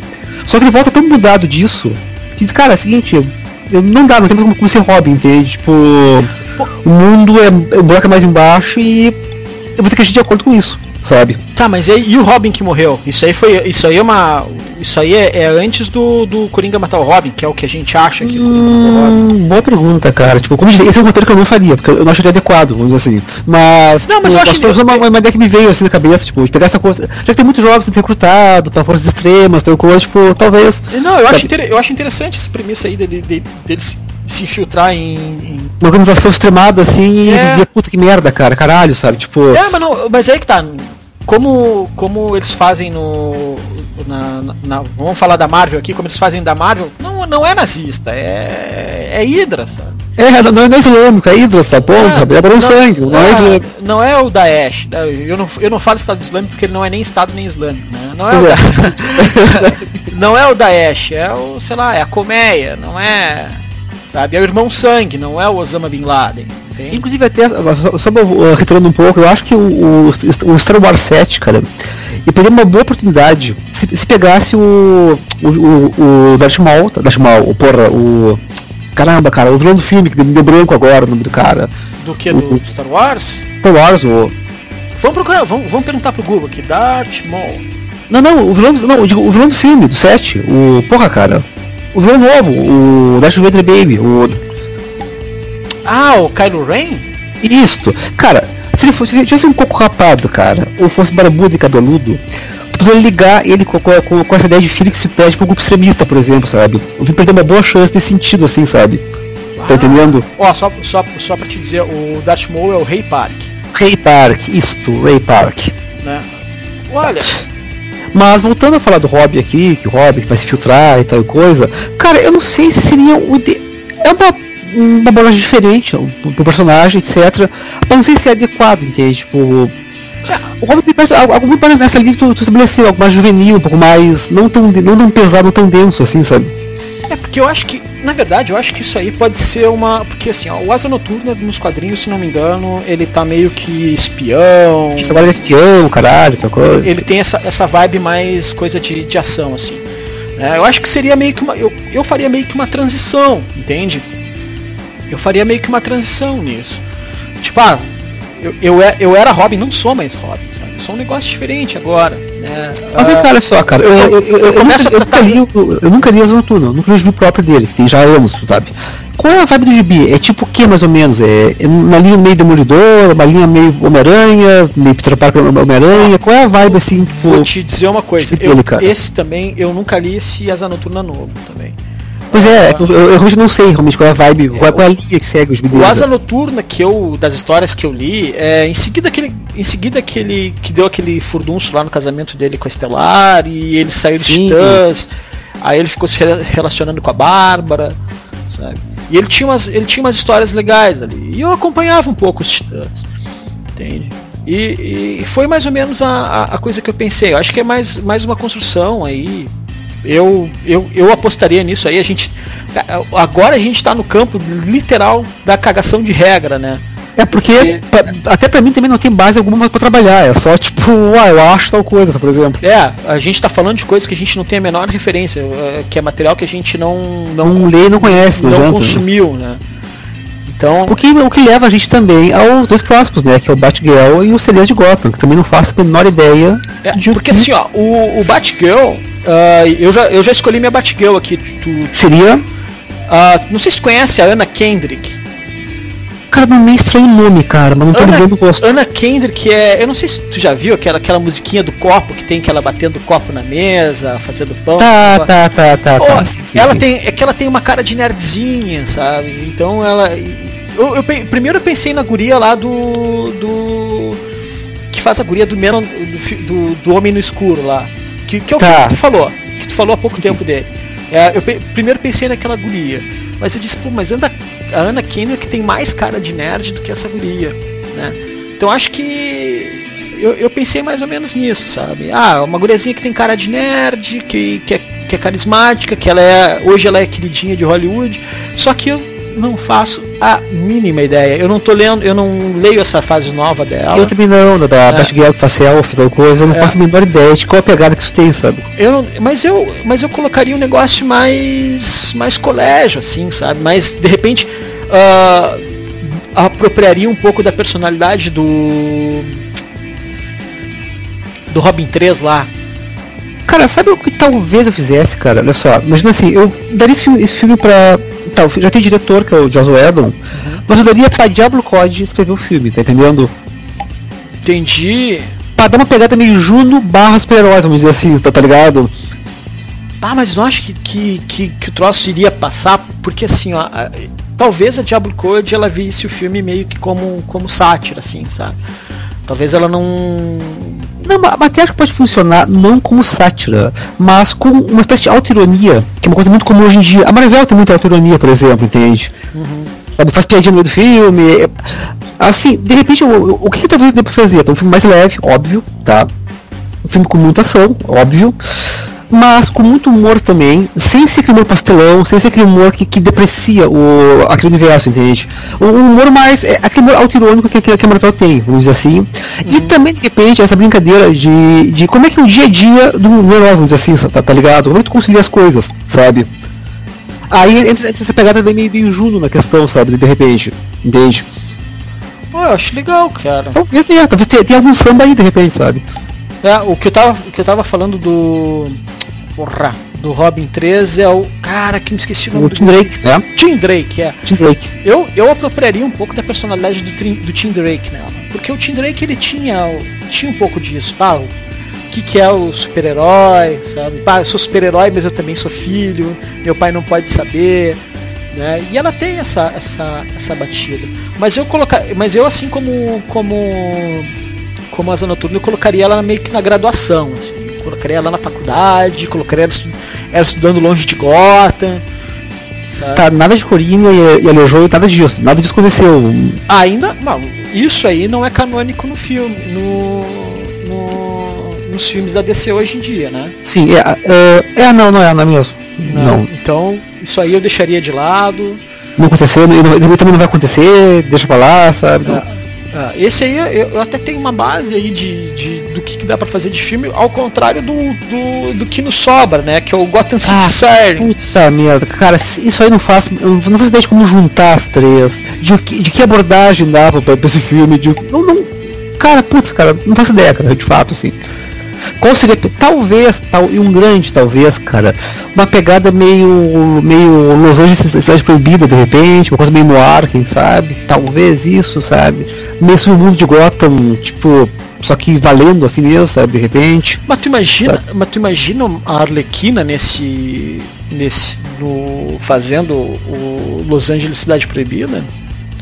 Só que ele volta tão mudado disso que cara, é o seguinte, não dá, não tem como, como ser Robin, entende? Tipo, o mundo é, o buraco é mais embaixo e eu vou ter que agir de acordo com isso sabe? Tá, mas e, e, o Robin que morreu? Isso aí foi. Isso aí é uma. Isso aí é, é, antes do, do Coringa matar o Robin, que é o que a gente acha que hum, Boa pergunta, cara. Tipo, como dizer, esse é um roteiro que eu não faria, porque eu não acharia adequado, vamos dizer assim. Mas. Não, mas eu, eu acho que. Uma, uma ideia que me veio assim na cabeça, tipo, de pegar essa coisa. Já que tem muitos jovens sendo recrutados pra forças extremas, tem coisa, tipo, talvez. Não, eu acho, inter... eu acho interessante essa premissa aí dele, dele, dele se infiltrar em, em, Uma organização extremada assim é. e puta que merda, cara, caralho, sabe? Tipo. É, mas não, mas aí que tá como, como eles fazem no. Na, na, vamos falar da Marvel aqui, como eles fazem da Marvel, não, não é nazista, é, é Hydra, sabe? É, não, é islâmico, é Hydra, tá bom, é, sabe? É não, sangue, não, é, é islâmico. Não é o Daesh, eu não, eu não falo Estado Islâmico porque ele não é nem Estado nem Islâmico, né? Não é, o, é. não é o Daesh, é o, sei lá, é a colmeia, não é sabe? É o irmão sangue, não é o Osama Bin Laden. Entende? Inclusive até, só uh, retornando um pouco, eu acho que o, o, Star Wars 7, cara, e perder uma boa oportunidade se, se pegasse o, o, o, o Darth Maul, Darth Maul, o porra, o caramba, cara, o vilão do filme que me deu branco agora o nome do cara. Do que do Star Wars? Star Wars, o Vamos procurar, vamos, vamos perguntar pro Google aqui, Darth Maul. Não, não, o vilão, do, não, digo, o vilão do filme, do 7, o porra, cara. O vilão novo, o Darth Vader Baby, o Ah, o Kylo Ren? Isto. Cara, se ele fosse, se ele tivesse um coco rapado, cara, ou fosse barbudo e cabeludo, tu poderia ligar ele com, com, com, essa ideia de filho que se perde pro grupo extremista, por exemplo, sabe? Eu vi perder uma boa chance nesse sentido, assim, sabe? Tá entendendo? Ó, só, só, só pra te dizer, o Darth Maul é o Rei Park. Ray Park, isto, Ray Park. Né? Olha, Mas voltando a falar do Hobby aqui, que o Hobby vai se filtrar e tal coisa, cara, eu não sei se seria o. É uma, uma abordagem diferente pro pro personagem, etc. Mas não sei se é adequado, entende? Tipo. O Hobby me parece algo algo muito parece nessa linha que tu, tu estabeleceu, algo mais juvenil, um pouco mais. não tão, não tão pesado, não tão denso assim, sabe? é porque eu acho que, na verdade, eu acho que isso aí pode ser uma. Porque assim, ó, o Asa Noturna nos quadrinhos, se não me engano, ele tá meio que espião. Isso agora é espião, caralho, tal coisa. Ele tem essa, essa vibe mais coisa de, de ação, assim. né? eu acho que seria meio que uma. Eu, eu faria meio que uma transição, entende? Eu faria meio que uma transição nisso. Tipo, ah, eu, eu, é- eu era Robin, não sou mais Robin, sabe? Eu sou um negócio diferente agora. Né? Mas Ah, olha só, cara, eu, eu, eu, eu, eu nunca, eu, nunca li, o- eu nunca li Asa Noturna, eu nunca li o gibi próprio dele, que tem já anos, sabe? Qual é a vibe do gibi? É tipo o que mais ou menos? É, é na linha meio Demolidor, uma linha meio Homem-Aranha, meio Peter Parker Homem-Aranha? Qual é a vibe assim, tipo. Vou te dizer uma coisa. Tipo eu- esse também, eu nunca li esse Asa Noturna novo também. Pois é, é eu, eu realmente não sei realmente qual é a vibe, qual, qual é a linha que segue os gibi O. Asa Noturna que eu das histórias que eu li, é, em seguida aquele, em seguida aquele que deu aquele furdunço lá no casamento dele com a Estelar e ele saiu dos. Titãs. Aí ele ficou se re- relacionando com a Bárbara, sabe? E ele tinha umas ele tinha umas histórias legais ali. E eu acompanhava um pouco os Titãs. Entende? E, e foi mais ou menos a, a, a coisa que eu pensei. Eu acho que é mais, mais uma construção aí. Eu, eu, eu apostaria nisso aí. A gente. Agora a gente tá no campo literal da cagação de regra, né? É porque, pra- até pra mim também não tem base alguma pra trabalhar, é só tipo, ah, eu acho tal coisa, por exemplo. É, a gente tá falando de coisas que a gente não tem a menor referência, eh, que é material que a gente não não, Não lê e não conhece, não não adianta, né? consumiu, né? Então, O que, o que leva a gente também aos dois próximos, né? Que é o Batgirl e o Celeste de Gotham, que também não faço a menor ideia é, de porque que assim, ó, o, o Batgirl, ah, eu, já, eu já escolhi minha Batgirl aqui. Tu, seria. ah, não sei se conhece a Anna Kendrick. Cara, não meio estranho o nome, cara, mas não tô Ana, lembrando o rosto. Ana Kendrick é. Eu não sei se tu já viu aquela, aquela musiquinha do copo que tem que ela batendo o copo na mesa, fazendo pão. Tá, tá, tá, tá, Ó, tá. sim, sim, ela sim. tem, é que ela tem uma cara de nerdzinha, sabe? Então ela. Eu, eu primeiro eu pensei na guria lá do. do. que faz a guria do, do, do, do Homem no Escuro lá. Que, que é o Tá. que tu falou. Que tu falou há pouco Sim, tempo dele. É, eu pe- primeiro pensei naquela guria. Mas eu disse, pô, mas anda, a Ana Kendrick tem mais cara de nerd do que essa guria, né? Então acho que eu, eu pensei mais ou menos nisso, sabe? Ah, uma guriazinha que tem cara de nerd, que, que, é, que é carismática, que ela é. Hoje ela é queridinha de Hollywood. Só que eu não faço a mínima ideia. Eu não tô lendo, eu não leio essa fase nova dela. Eu também não, da É. Batgirl que faz coisa, eu não É. faço a menor ideia de qual a pegada que isso tem, sabe? Eu não- mas eu, mas eu colocaria um negócio mais, mais colégio, assim, sabe? Mas de repente ah, apropriaria um pouco da personalidade do do Robin 3 lá. Cara, sabe o que talvez eu fizesse, cara? Olha só, imagina assim, eu daria esse filme, esse filme pra. Tá, já tem diretor, que é o Joss Whedon, mas eu daria pra Diablo Code escrever o filme, tá entendendo? Entendi. Pra dar uma pegada meio Juno barra super-heróis, vamos dizer assim, tá, tá ligado? Ah, mas não acho que, que, que, que o troço iria passar, porque assim, ó, a- talvez a Diablo Code ela visse o filme meio que como, como sátira, assim, sabe? Talvez ela não. Não, acho que pode funcionar não como sátira, mas com uma espécie de auto-ironia, que é uma coisa muito comum hoje em dia. A Marvel tem muita auto-ironia, por exemplo, entende? Sabe, faz piadinha no meio do filme. é- Assim, de repente, o, o que, que talvez dê pra fazer? Então, um filme mais leve, óbvio, tá? Um filme com muita ação, óbvio. Mas com muito humor também, sem ser aquele humor pastelão, sem ser aquele humor que, que deprecia o, aquele universo, entende? O, humor mais, é aquele humor autirônico que, que, que a Marvel tem, vamos dizer assim. Uhum. E também, de repente, essa brincadeira de, de como é que é o dia a dia do, do herói, vamos dizer assim, tá, tá ligado? Como é que tu concilia as coisas, sabe? Aí entra essa pegada meio, meio Juno na questão, sabe? De repente, entende? Pô, eu acho legal, cara. Talvez tenha, talvez tenha, tenha algum samba aí, de repente, sabe? É, o que eu tava, o que eu tava falando do. Porra, do Robin 13 é o. Cara, que me esqueci o nome o do. Tim Drake, né? Tim Drake, é. Tim Drake. Eu, eu apropriaria um pouco da personalidade do, do Tim Drake nela. Porque o Tim Drake ele tinha, tinha um pouco disso. Pá, o que, que é o super-herói, sabe? Pá, eu sou super-herói, mas eu também sou filho, meu pai não pode saber. Né? E ela tem essa, essa, essa batida. Mas eu colocar, mas eu assim como como como asa noturna, eu colocaria ela meio que na graduação, assim. Eu colocaria ela na faculdade, colocaria ela, estu ela estudando longe de Gotham. Sabe? Tá, nada de Coringa e, e nada disso, nada disso aconteceu. Ainda, não, isso aí não é canônico no filme, no, no, nos filmes da DC hoje em dia, né? Sim, é, é, é não, não é, não é mesmo. Não, não. Então, isso aí eu deixaria de lado. Não aconteceu, também não vai acontecer, deixa pra lá, sabe? É. Ah, esse aí eu até tenho uma base aí de, de do que, que dá para fazer de filme, ao contrário do, do, do, que nos sobra, né? Que é o Gotham City ah, Sirens. Puta merda, cara, isso aí não faz. não faz ideia de como juntar as três. De, de que abordagem dá pra, pra esse filme. De, não, não, cara, putz, cara, não faço ideia, cara, de fato, assim. Qual seria, talvez, tal, e um grande talvez, cara, uma pegada meio, meio Los Angeles Cidade Proibida, de repente, uma coisa meio noir, quem sabe, talvez isso, sabe, meio sobre o mundo de Gotham, tipo, só que valendo assim mesmo, sabe, de repente. Mas tu imagina, mas tu imagina a Arlequina nesse, nesse, no, fazendo o Los Angeles Cidade Proibida?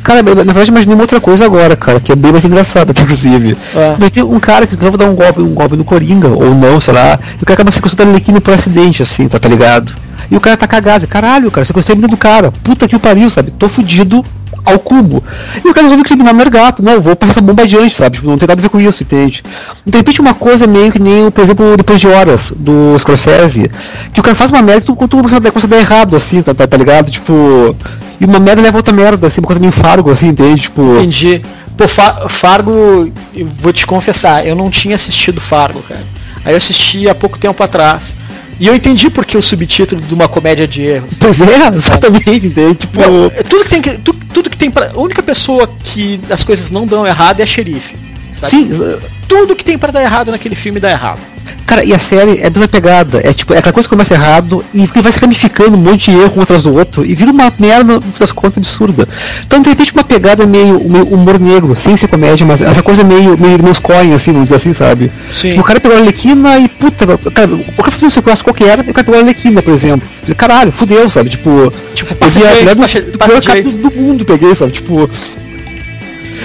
Cara, na verdade imaginei uma outra coisa agora, cara, que é bem mais engraçado, inclusive. É. Mas tem um cara que resolve dar um golpe, um golpe no Coringa, ou não, sei lá, e o cara acaba sequestrando a Arlequina por acidente, assim, tá, tá ligado? E o cara tá cagado, caralho, cara, sequestrei a menina do cara, puta que o pariu, sabe? Tô fudido ao cubo. E o cara resolve criminar o mergato, não, vou passar essa bomba adiante, sabe? Tipo, não tem nada a ver com isso, entende? De repente uma coisa meio que nem, por exemplo, depois de horas do Scorsese, que o cara faz uma merda e tu, tu começa a dar errado, assim, tá, tá, tá ligado? Tipo, e uma merda leva outra merda, assim, uma coisa meio Fargo, assim, entende? Tipo. Entendi. Pô, Fargo, vou te confessar, eu não tinha assistido Fargo, cara. Aí eu assisti há pouco tempo atrás. E eu entendi porque o subtítulo de uma comédia de erros. Pois é, exatamente, entende? Tipo. Não, tudo que tem que. Tudo, tudo que tem pra. A única pessoa que as coisas não dão errado é a xerife. Sabe? Sim. Tudo que tem para dar errado naquele filme dá errado. Cara, e a série é bem pegada. É tipo, é aquela coisa que começa errado e vai se ramificando um monte de erro um atrás do outro e vira uma merda das contas absurda. Então, de repente, uma pegada meio, meio humor negro, sem ser comédia, mas essa coisa meio, meio meus coin, assim, vamos dizer assim, sabe? Sim. O cara pegou a Alequina e puta, cara, o cara fazia um sequestro qualquer e o cara pegou a Alequina, por exemplo. Caralho, fudeu, sabe? Tipo, tipo peguei a melhor do, do, do mundo, peguei, sabe? Tipo,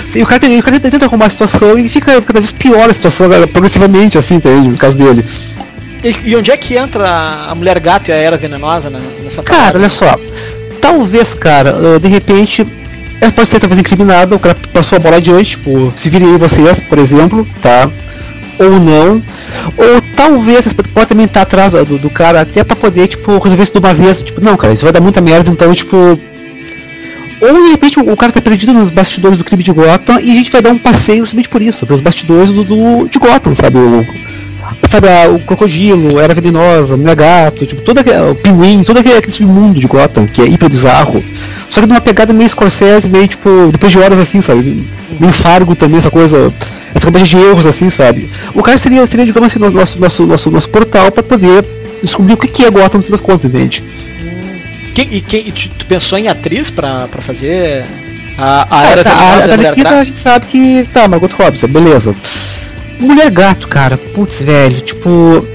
Sim, o cara, o cara tenta arrumar a situação e fica cada vez pior a situação, né, progressivamente, assim, entende? No caso dele. E, e, onde é que entra a mulher gato e a era venenosa nessa Cara, parada? olha só. Talvez, cara, ah, de repente. Ela pode ser talvez incriminada, o cara passou a bola adiante, tipo, se virem vocês, por exemplo, tá? Ou não. Ou talvez pode também estar atrás do, do cara até pra poder, tipo, resolver isso de uma vez. Tipo, não, cara, isso vai dar muita merda, então, tipo, ou de repente o cara tá perdido nos bastidores do crime de Gotham e a gente vai dar um passeio simplesmente por isso, pelos bastidores do, do de Gotham, sabe? O, sabe, a, o crocodilo, era venenosa, o gato, tipo, todo aquele, o pinguim, todo aquele, aquele mundo de Gotham, que é hiper bizarro. Só que numa pegada meio Scorsese, meio tipo, depois de horas assim, sabe? Meio Fargo também, essa coisa, essa coisa de erros assim, sabe? O cara seria, seria digamos assim, nosso, nosso, nosso, nosso portal para poder descobrir o que é Gotham no fim das contas, entende? Quem, e quem, tu pensou em atriz pra, pra fazer a, a Era tá, a, a, a, a gente sabe que tá, Margot Robbie, beleza. Mulher Gato, cara, putz, velho, tipo.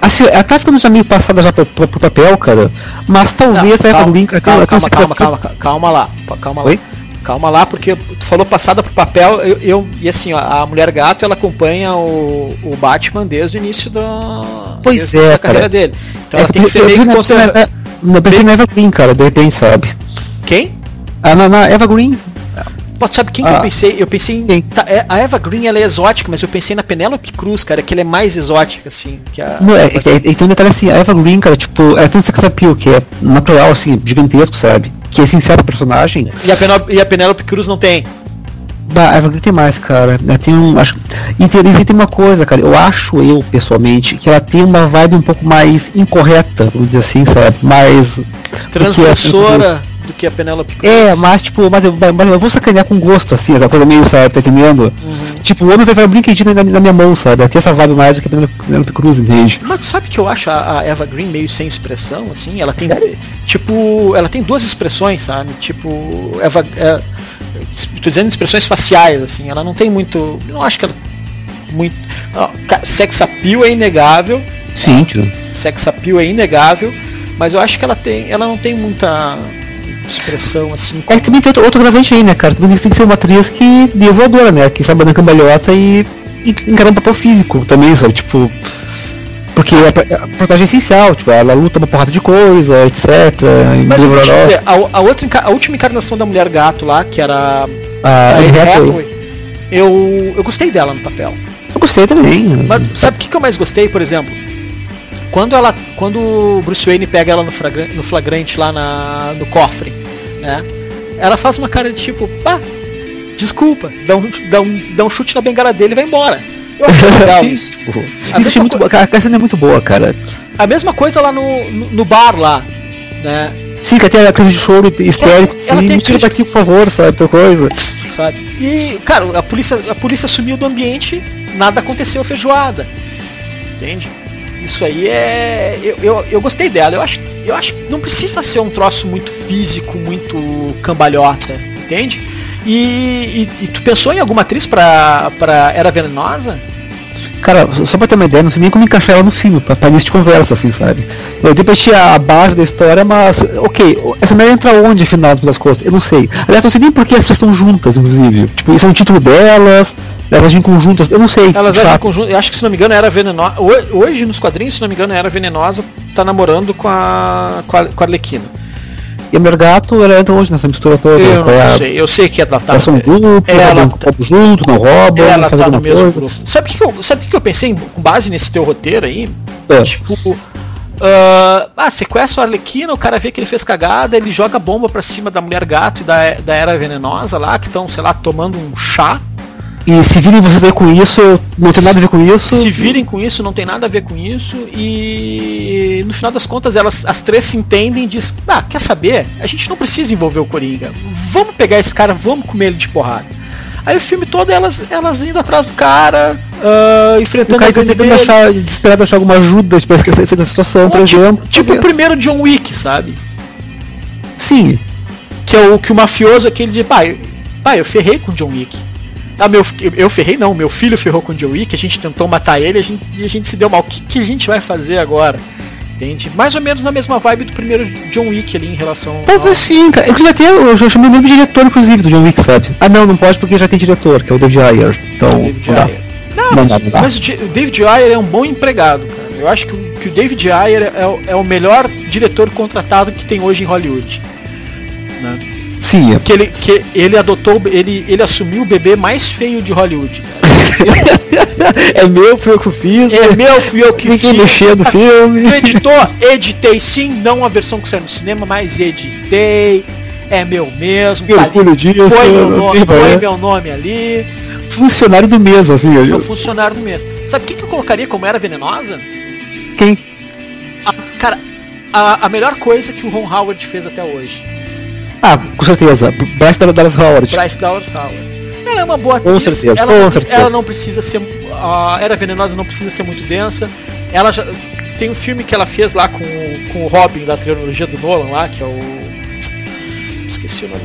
Assim, ela tá ficando já meio passada já pro, pro, pro papel, cara. Mas talvez não, calma, calma, calma, calma, calma, calma, calma lá. Calma Oi? Calma lá, porque tu falou passada pro papel, eu, eu, e assim, ó, a Mulher Gato ela acompanha o, o Batman desde o início da, pois é, da carreira dele. Então é, ela tem que ser meio que conserva... Não pensei na Eva Green, cara, de repente, sabe? Quem? Ah, na, na Eva Green. Pô, sabe quem que eu pensei? Eu pensei em. Tá, é, a Eva Green ela é exótica, mas eu pensei na Penélope Cruz, cara, que ela é mais exótica, assim. Que a... Não, é, é, é, tem um detalhe assim, a Eva Green, cara, tipo, ela tem um sex appeal que é natural, assim, gigantesco, sabe? Que é sincero pro personagem. E a, Penélope, e a Penélope Cruz não tem. Bah, a Eva Green tem mais, cara. Ela tem um. Acho, e tem, tem uma coisa, cara. Eu acho, eu, pessoalmente, que ela tem uma vibe um pouco mais incorreta, vamos dizer assim, sabe? Mais. Transgressora do que a Penélope Cruz. É, mas tipo, mas eu, mas eu vou sacanear com gosto, assim, aquela coisa meio, sabe, tá entendendo? Uhum. Tipo, o homem vai um brinquedinho na, na, minha mão, sabe? Tem essa vibe mais do que a Penélope Cruz, entende? Mas sabe que eu acho a, a, Eva Green meio sem expressão, assim? Ela tem. Sério? Tipo, ela tem duas expressões, sabe? Tipo, Eva. É, tô dizendo expressões faciais, assim, ela não tem muito. Eu não acho que ela. Muito. Ó, sex appeal é inegável. Sim, tio. Sex appeal é inegável, mas eu acho que ela tem. Ela não tem muita expressão assim. É que também tem outro, outro gravante aí, né, cara? Também tem que ser uma atriz que dê voadora, né? Que sabe dar cambalhota e, e encarar um papel físico também, sabe? Tipo. Porque a, a proteção é essencial, tipo, ela luta uma porrada de coisa, etc. Mas eu dizer, a, a, outra, a última encarnação da mulher gato lá, que era a Hathaway, eu, eu gostei dela no papel. Eu gostei também. Mas sabe o que, que eu mais gostei, por exemplo? Quando ela. Quando o Bruce Wayne pega ela no flagrante, no flagrante lá na, no cofre, né? Ela faz uma cara de tipo, pá, desculpa, dá um, dá um, dá um chute na bengala dele e vai embora. Isso. isso é muito boa, a cena é muito boa, cara. A mesma coisa lá no, no, no bar lá, né? Sim, que até a crise de choro histérico, ela, sim, me tira daqui, por favor, sabe, outra coisa. Sabe? E, cara, a polícia, a polícia sumiu do ambiente, nada aconteceu feijoada. Entende? Isso aí é. Eu, eu, eu gostei dela. Eu acho, eu acho que não precisa ser um troço muito físico, muito cambalhota, entende? E, e, e tu pensou em alguma atriz pra, pra Era Venenosa? Cara, só pra ter uma ideia, não sei nem como encaixar ela no filme, pra, pra início de conversa, assim, sabe? Eu depois tinha a base da história, mas, ok, essa mulher entra onde, afinal das contas? Eu não sei. Aliás, não sei nem por que elas estão juntas, inclusive. Tipo, isso é um título delas, elas agem conjuntas, eu não sei. Elas agem conjuntas, eu acho que se não me engano era venenosa. Hoje, nos quadrinhos, se não me engano, era venenosa, tá namorando com a, com a, com a Arlequina. E a Mergato, ela entra hoje nessa mistura toda. Eu não é sei, eu sei que ela tá. Elas são grupo, ela tá, junto, não roubam, ela tá no mesmo coisa. grupo. Sabe o que, eu, sabe que eu pensei com base nesse teu roteiro aí? É. Tipo, uh, ah, sequestra o Arlequina, o cara vê que ele fez cagada, ele joga bomba pra cima da mulher gato e da, da era venenosa lá, que estão, sei lá, tomando um chá. E se virem vocês com isso, não tem nada a ver com isso. Se virem com isso, não tem nada a ver com isso. E no final das contas, elas as três se entendem e dizem, ah, quer saber? A gente não precisa envolver o Coringa. Vamos pegar esse cara, vamos comer ele de porrada. Aí o filme todo elas, elas indo atrás do cara, uh, enfrentando o cara tentando achar, desesperado achar alguma ajuda para esquecer da situação, por tipo, exemplo. Tipo o primeiro John Wick, sabe? Sim. Que é o que o mafioso aquele de, pai, pai, eu ferrei com o John Wick. Ah, meu, eu ferrei não, meu filho ferrou com o John Wick, a gente tentou matar ele a gente, e a gente se deu mal. O que, que a gente vai fazer agora? Entende? Mais ou menos na mesma vibe do primeiro John Wick ali em relação. Talvez ao... sim, cara. Eu já tenho, eu já chamei o mesmo diretor, inclusive, do John Wick, sabe? Ah não, não pode porque já tem diretor, que é o David Ayer. Então. David não, Ayer. Não, não, não, não, mas o David Ayer é um bom empregado, cara. Eu acho que, o, que o David Ayer é, é o melhor diretor contratado que tem hoje em Hollywood. Né? Sim. É. Que ele, que ele adotou, ele, ele assumiu o bebê mais feio de Hollywood. é meu, fui eu que fiz. É meu, fui eu que Ninguém fiz. mexeu no filme. Tu editou? Editei sim, não a versão que saiu no cinema, mas editei. É meu mesmo. Tá orgulho disso. Foi, meu nome, foi meu nome ali. Funcionário do mês, assim. É o funcionário do mês. Sabe o que, que eu colocaria como era venenosa? Quem? A, cara, a, a melhor coisa que o Ron Howard fez até hoje ah, com certeza. Bryce Dallas Howard. Bryce Dallas Howard. Ela é uma boa atriz. Com certeza, ela, com certeza. Ela não precisa ser. A Era Venenosa não precisa ser muito densa. Ela já. Tem um filme que ela fez lá com, com o Robin da trilogia do Nolan lá, que é o. Esqueci o nome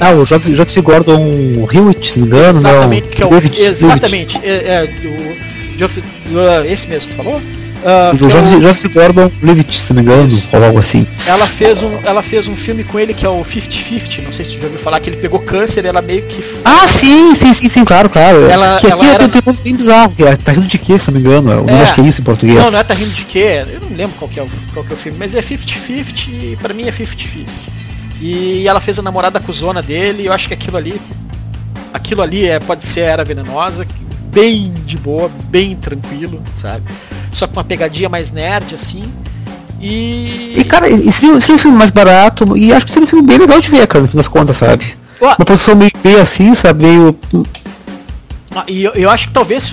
Ah, o Joseph Gordon Hewitt, se não me engano, Exatamente, não. que é o. David, exatamente. David. É, é, o, esse mesmo que falou? Uh, o Joseph, Joseph Gordon Levitt, se não me engano, ou algo assim. Ela fez, um, ela fez um filme com ele que é o 50-50, não sei se você já ouviu falar, que ele pegou câncer e ela meio que. Ah, sim, sim, sim, sim, claro, claro. Ela, que aqui ela era... tem um nome bem bizarro, que é Tá rindo de quê, se não me engano? Eu é. não acho que é isso em português. Não, não é Tá rindo de quê? Eu não lembro qual que é o, qual que é o filme, mas é 50-50 e pra mim é 50-50. E ela fez a namorada cuzona dele, e eu acho que aquilo ali aquilo ali é, pode ser a Era Venenosa, bem de boa, bem tranquilo, sabe? Só com uma pegadinha mais nerd, assim. E. E cara, e seria, seria um filme mais barato, e acho que seria um filme bem legal de ver, cara, no fim das contas, sabe? Ó, Uma posição meio B assim, sabe? Meio. ah, e eu, eu acho que talvez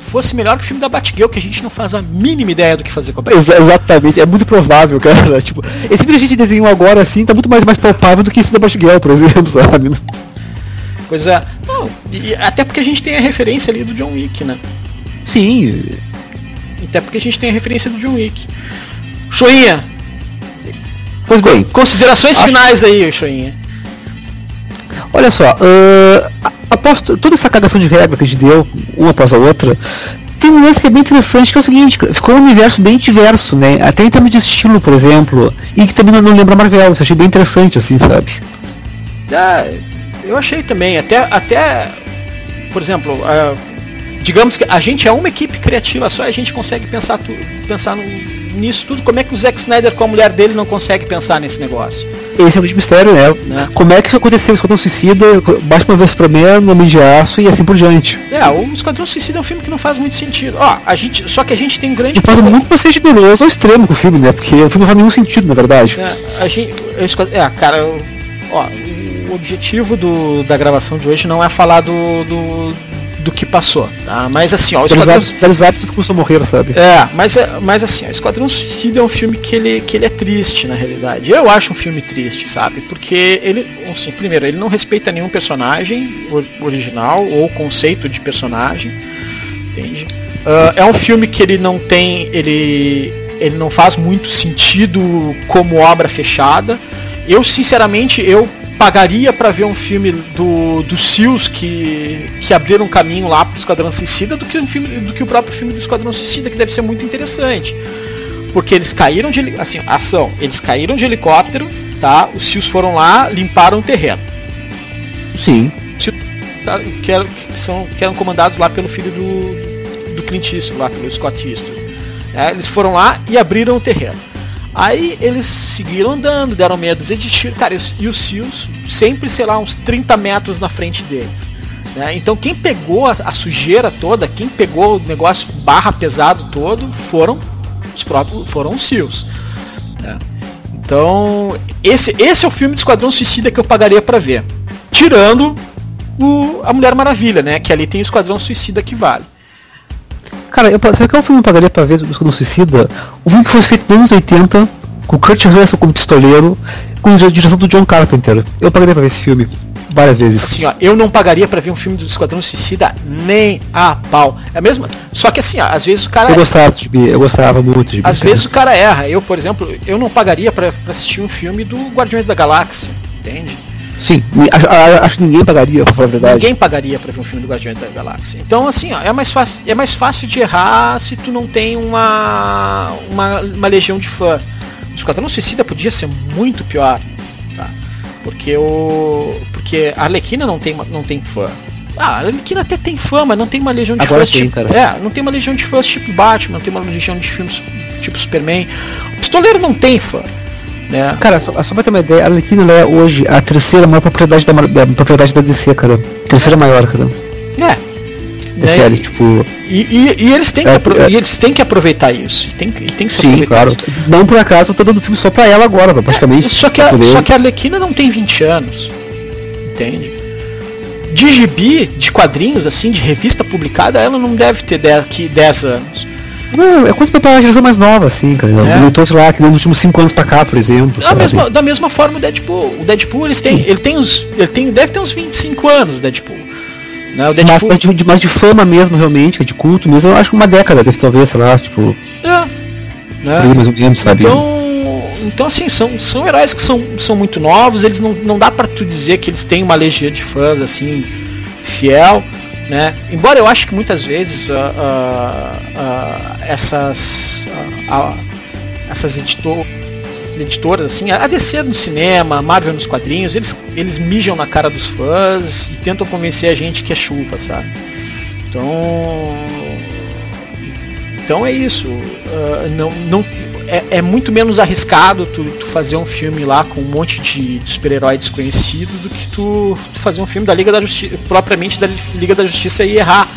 fosse melhor que o filme da Batgirl, que a gente não faz a mínima ideia do que fazer com a Batgirl. Exa- exatamente, é muito provável, cara. Tipo, esse filme que a gente desenhou agora assim tá muito mais, mais palpável do que esse da Batgirl, por exemplo, sabe? Pois é. Não, e, até porque a gente tem a referência ali do John Wick, né? Sim, Até porque a gente tem a referência do John Wick. Choinha, pois bem. considerações Acho- finais aí, Choinha. Olha só, a- após toda essa cagação de regra que a gente deu, uma após a outra, tem um lance que é bem interessante, que é o seguinte, ficou um universo bem diverso, né? Até em termos de estilo, por exemplo, e que também não, lembra Marvel, isso eu achei bem interessante, assim, sabe? Ah, eu achei também, até, até por exemplo, ah, digamos que a gente é uma equipe criativa só e a gente consegue pensar, tu, pensar no- nisso tudo. Como é que o Zack Snyder com a mulher dele não consegue pensar nesse negócio? Esse é o grande mistério, né? Né? Como é que isso aconteceu? Esquadrão Suicida, Batman vs Superman, Homem de Aço e assim por diante. É, o Esquadrão Suicida é um filme que não faz muito sentido. Ó, a gente, só que a gente tem um grande E faz problema. muito pra ser generoso ao extremo com o filme, né? Porque o filme não faz nenhum sentido, na verdade. É, a gente, o é, cara, ó, o objetivo do, da gravação de hoje não é falar do, do, do que passou, tá? Mas assim, ó, o Esquadrão, velhos hábitos custam morrer, sabe? É, mas, é- mas assim, o Esquadrão Suicida é um filme que ele, que ele é triste, na realidade. Eu acho um filme triste, sabe? Porque ele, assim, primeiro, ele não respeita nenhum personagem or- original ou conceito de personagem, entende? Ah, é um filme que ele não tem, ele, ele não faz muito sentido como obra fechada. Eu, sinceramente, eu pagaria pra ver um filme do, do Seals que, que abriram um caminho lá pro Esquadrão Suicida do que, um filme, do que o próprio filme do Esquadrão Suicida, que deve ser muito interessante. Porque eles caíram de. Assim, ação. Eles caíram de helicóptero, tá? Os Seals foram lá, limparam o terreno. Sim. tá? Que, eram, que, são, que eram comandados lá pelo filho do, do Clint Eastwood, lá pelo Scott Eastwood. É, eles foram lá e abriram o terreno. Aí eles seguiram andando, deram dúzia de tiro, cara, e os, Seals sempre, sei lá, uns 30 metros na frente deles. né? Então quem pegou a, a sujeira toda, quem pegou o negócio barra pesado todo, foram os próprios, foram os Seals. né? Então, esse, esse é o filme de Esquadrão Suicida que eu pagaria pra ver. Tirando o, a Mulher Maravilha, né? Que ali tem o Esquadrão Suicida que vale. Cara, eu, sabe qual filme eu pagaria pra ver do Esquadrão Suicida? O filme que foi feito nos anos 80, com Kurt Russell como pistoleiro, com a direção do John Carpenter. Eu pagaria pra ver esse filme várias vezes. Assim, ó, eu não pagaria pra ver um filme do Esquadrão Suicida nem a pau. É mesmo? Só que assim, ó, às vezes o cara. Eu gostava de Gibi, eu gostava muito de Gibi. Às vezes o cara erra. Eu, por exemplo, eu não pagaria pra assistir um filme do Guardiões da Galáxia. Entende? Sim, acho, acho que ninguém pagaria, pra falar a verdade. Ninguém pagaria pra ver um filme do Guardiões da Galáxia. Então, assim, ó, é mais fácil, é mais fácil de errar se tu não tem uma, uma, uma legião de fãs. O Esquadrão Suicida podia ser muito pior, tá? Porque o porque a Arlequina não tem não tem fã. Ah, a Arlequina até tem fã, mas não tem uma legião de Agora fãs tem, tipo, cara. é, não tem uma legião de fãs tipo Batman, não tem uma legião de filmes tipo Superman. O Pistoleiro não tem fã, né? Cara, só, só pra ter uma ideia, a Arlequina é hoje a terceira maior propriedade da, da propriedade da DC, cara. Terceira maior, cara. É. É Né? sério, tipo. E, e- e eles têm que É, apro- é. e eles têm que aproveitar isso. E tem, tem que se Sim, aproveitar claro. isso. Não por acaso eu tô dando filme só pra ela agora, praticamente. Só que, a, poder- só que a Arlequina não tem 20 anos. Entende? De gibi, de quadrinhos, assim, de revista publicada, ela não deve ter 10, aqui 10 anos. Não, é coisa pra uma geração mais nova, assim, cara. É. É. Leitores lá, que nos últimos 5 anos pra cá, por exemplo. Da mesma, da mesma forma o Deadpool. O Deadpool ele Sim. tem, ele tem uns. Ele tem, deve ter uns 25 anos, o Deadpool. Né? O Mas, Deadpool. mas de, de- mas de fama mesmo, realmente, de culto mesmo, eu acho que uma década, deve talvez, sei lá, tipo, É, né? mais ou menos, sabe? Então, então assim, são, são heróis que são, são muito novos, eles não, não dá pra tu dizer que eles têm uma legião de fãs assim fiel, né? Embora eu acho que muitas vezes ah, ah, ah, essas essas editor- essas editoras assim, a DC no cinema, a Marvel nos quadrinhos, eles eles mijam na cara dos fãs e tentam convencer a gente que é chuva, sabe? Então, então é isso. Ah, não, não, é, é, muito menos arriscado tu, tu, fazer um filme lá com um monte de super-herói desconhecido do que tu, tu, fazer um filme da Liga da Justiça, propriamente da Liga da Justiça e errar.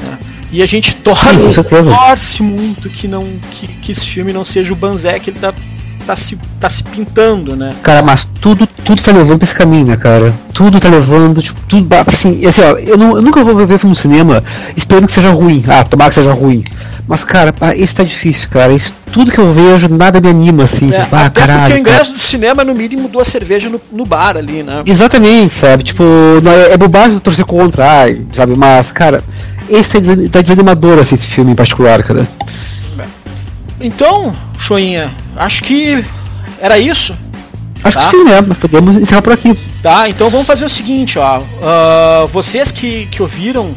Né? E a gente torce, Sim, torce muito que, não, que, que esse filme não seja o Banzé que ele tá tá se, tá se pintando, né? Cara, mas tudo, tudo tá levando pra esse caminho, né, cara? Tudo tá levando, tipo, tudo. Assim, assim ó, eu, não, eu nunca vou ver filme no cinema esperando que seja ruim. Ah, tomara que seja ruim. Mas, cara, esse tá difícil, cara. Isso, tudo que eu vejo, nada me anima, assim. É, tipo, ah, caralho. Porque o ingresso cara. do cinema, no mínimo, duas cervejas no, no bar ali, né? Exatamente, sabe? Tipo, não, é, é bobagem torcer contra, sabe? Mas, cara, esse tá, tá desanimador, assim, esse filme em particular, cara. Então, Choinha, acho que era isso. Acho tá? que sim, né? Podemos encerrar por aqui. Tá, então vamos fazer o seguinte, ó. Uh, vocês que, que ouviram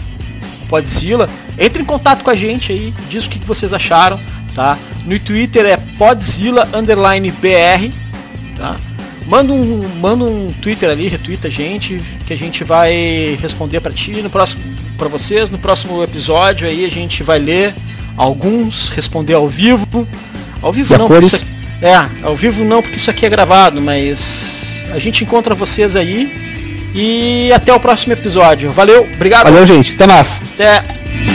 Podzilla, entre em contato com a gente aí, diz o que, que vocês acharam, tá? No Twitter é Podzilla underline BR, tá? Manda um, manda um Twitter ali, retweeta a gente, que a gente vai responder para ti no próximo para vocês no próximo episódio aí a gente vai ler alguns, responder ao vivo. Ao vivo não, porque isso aqui, é, ao vivo não, porque isso aqui é gravado, mas a gente encontra vocês aí. E até o próximo episódio. Valeu, obrigado. Valeu, gente. Até mais. Até.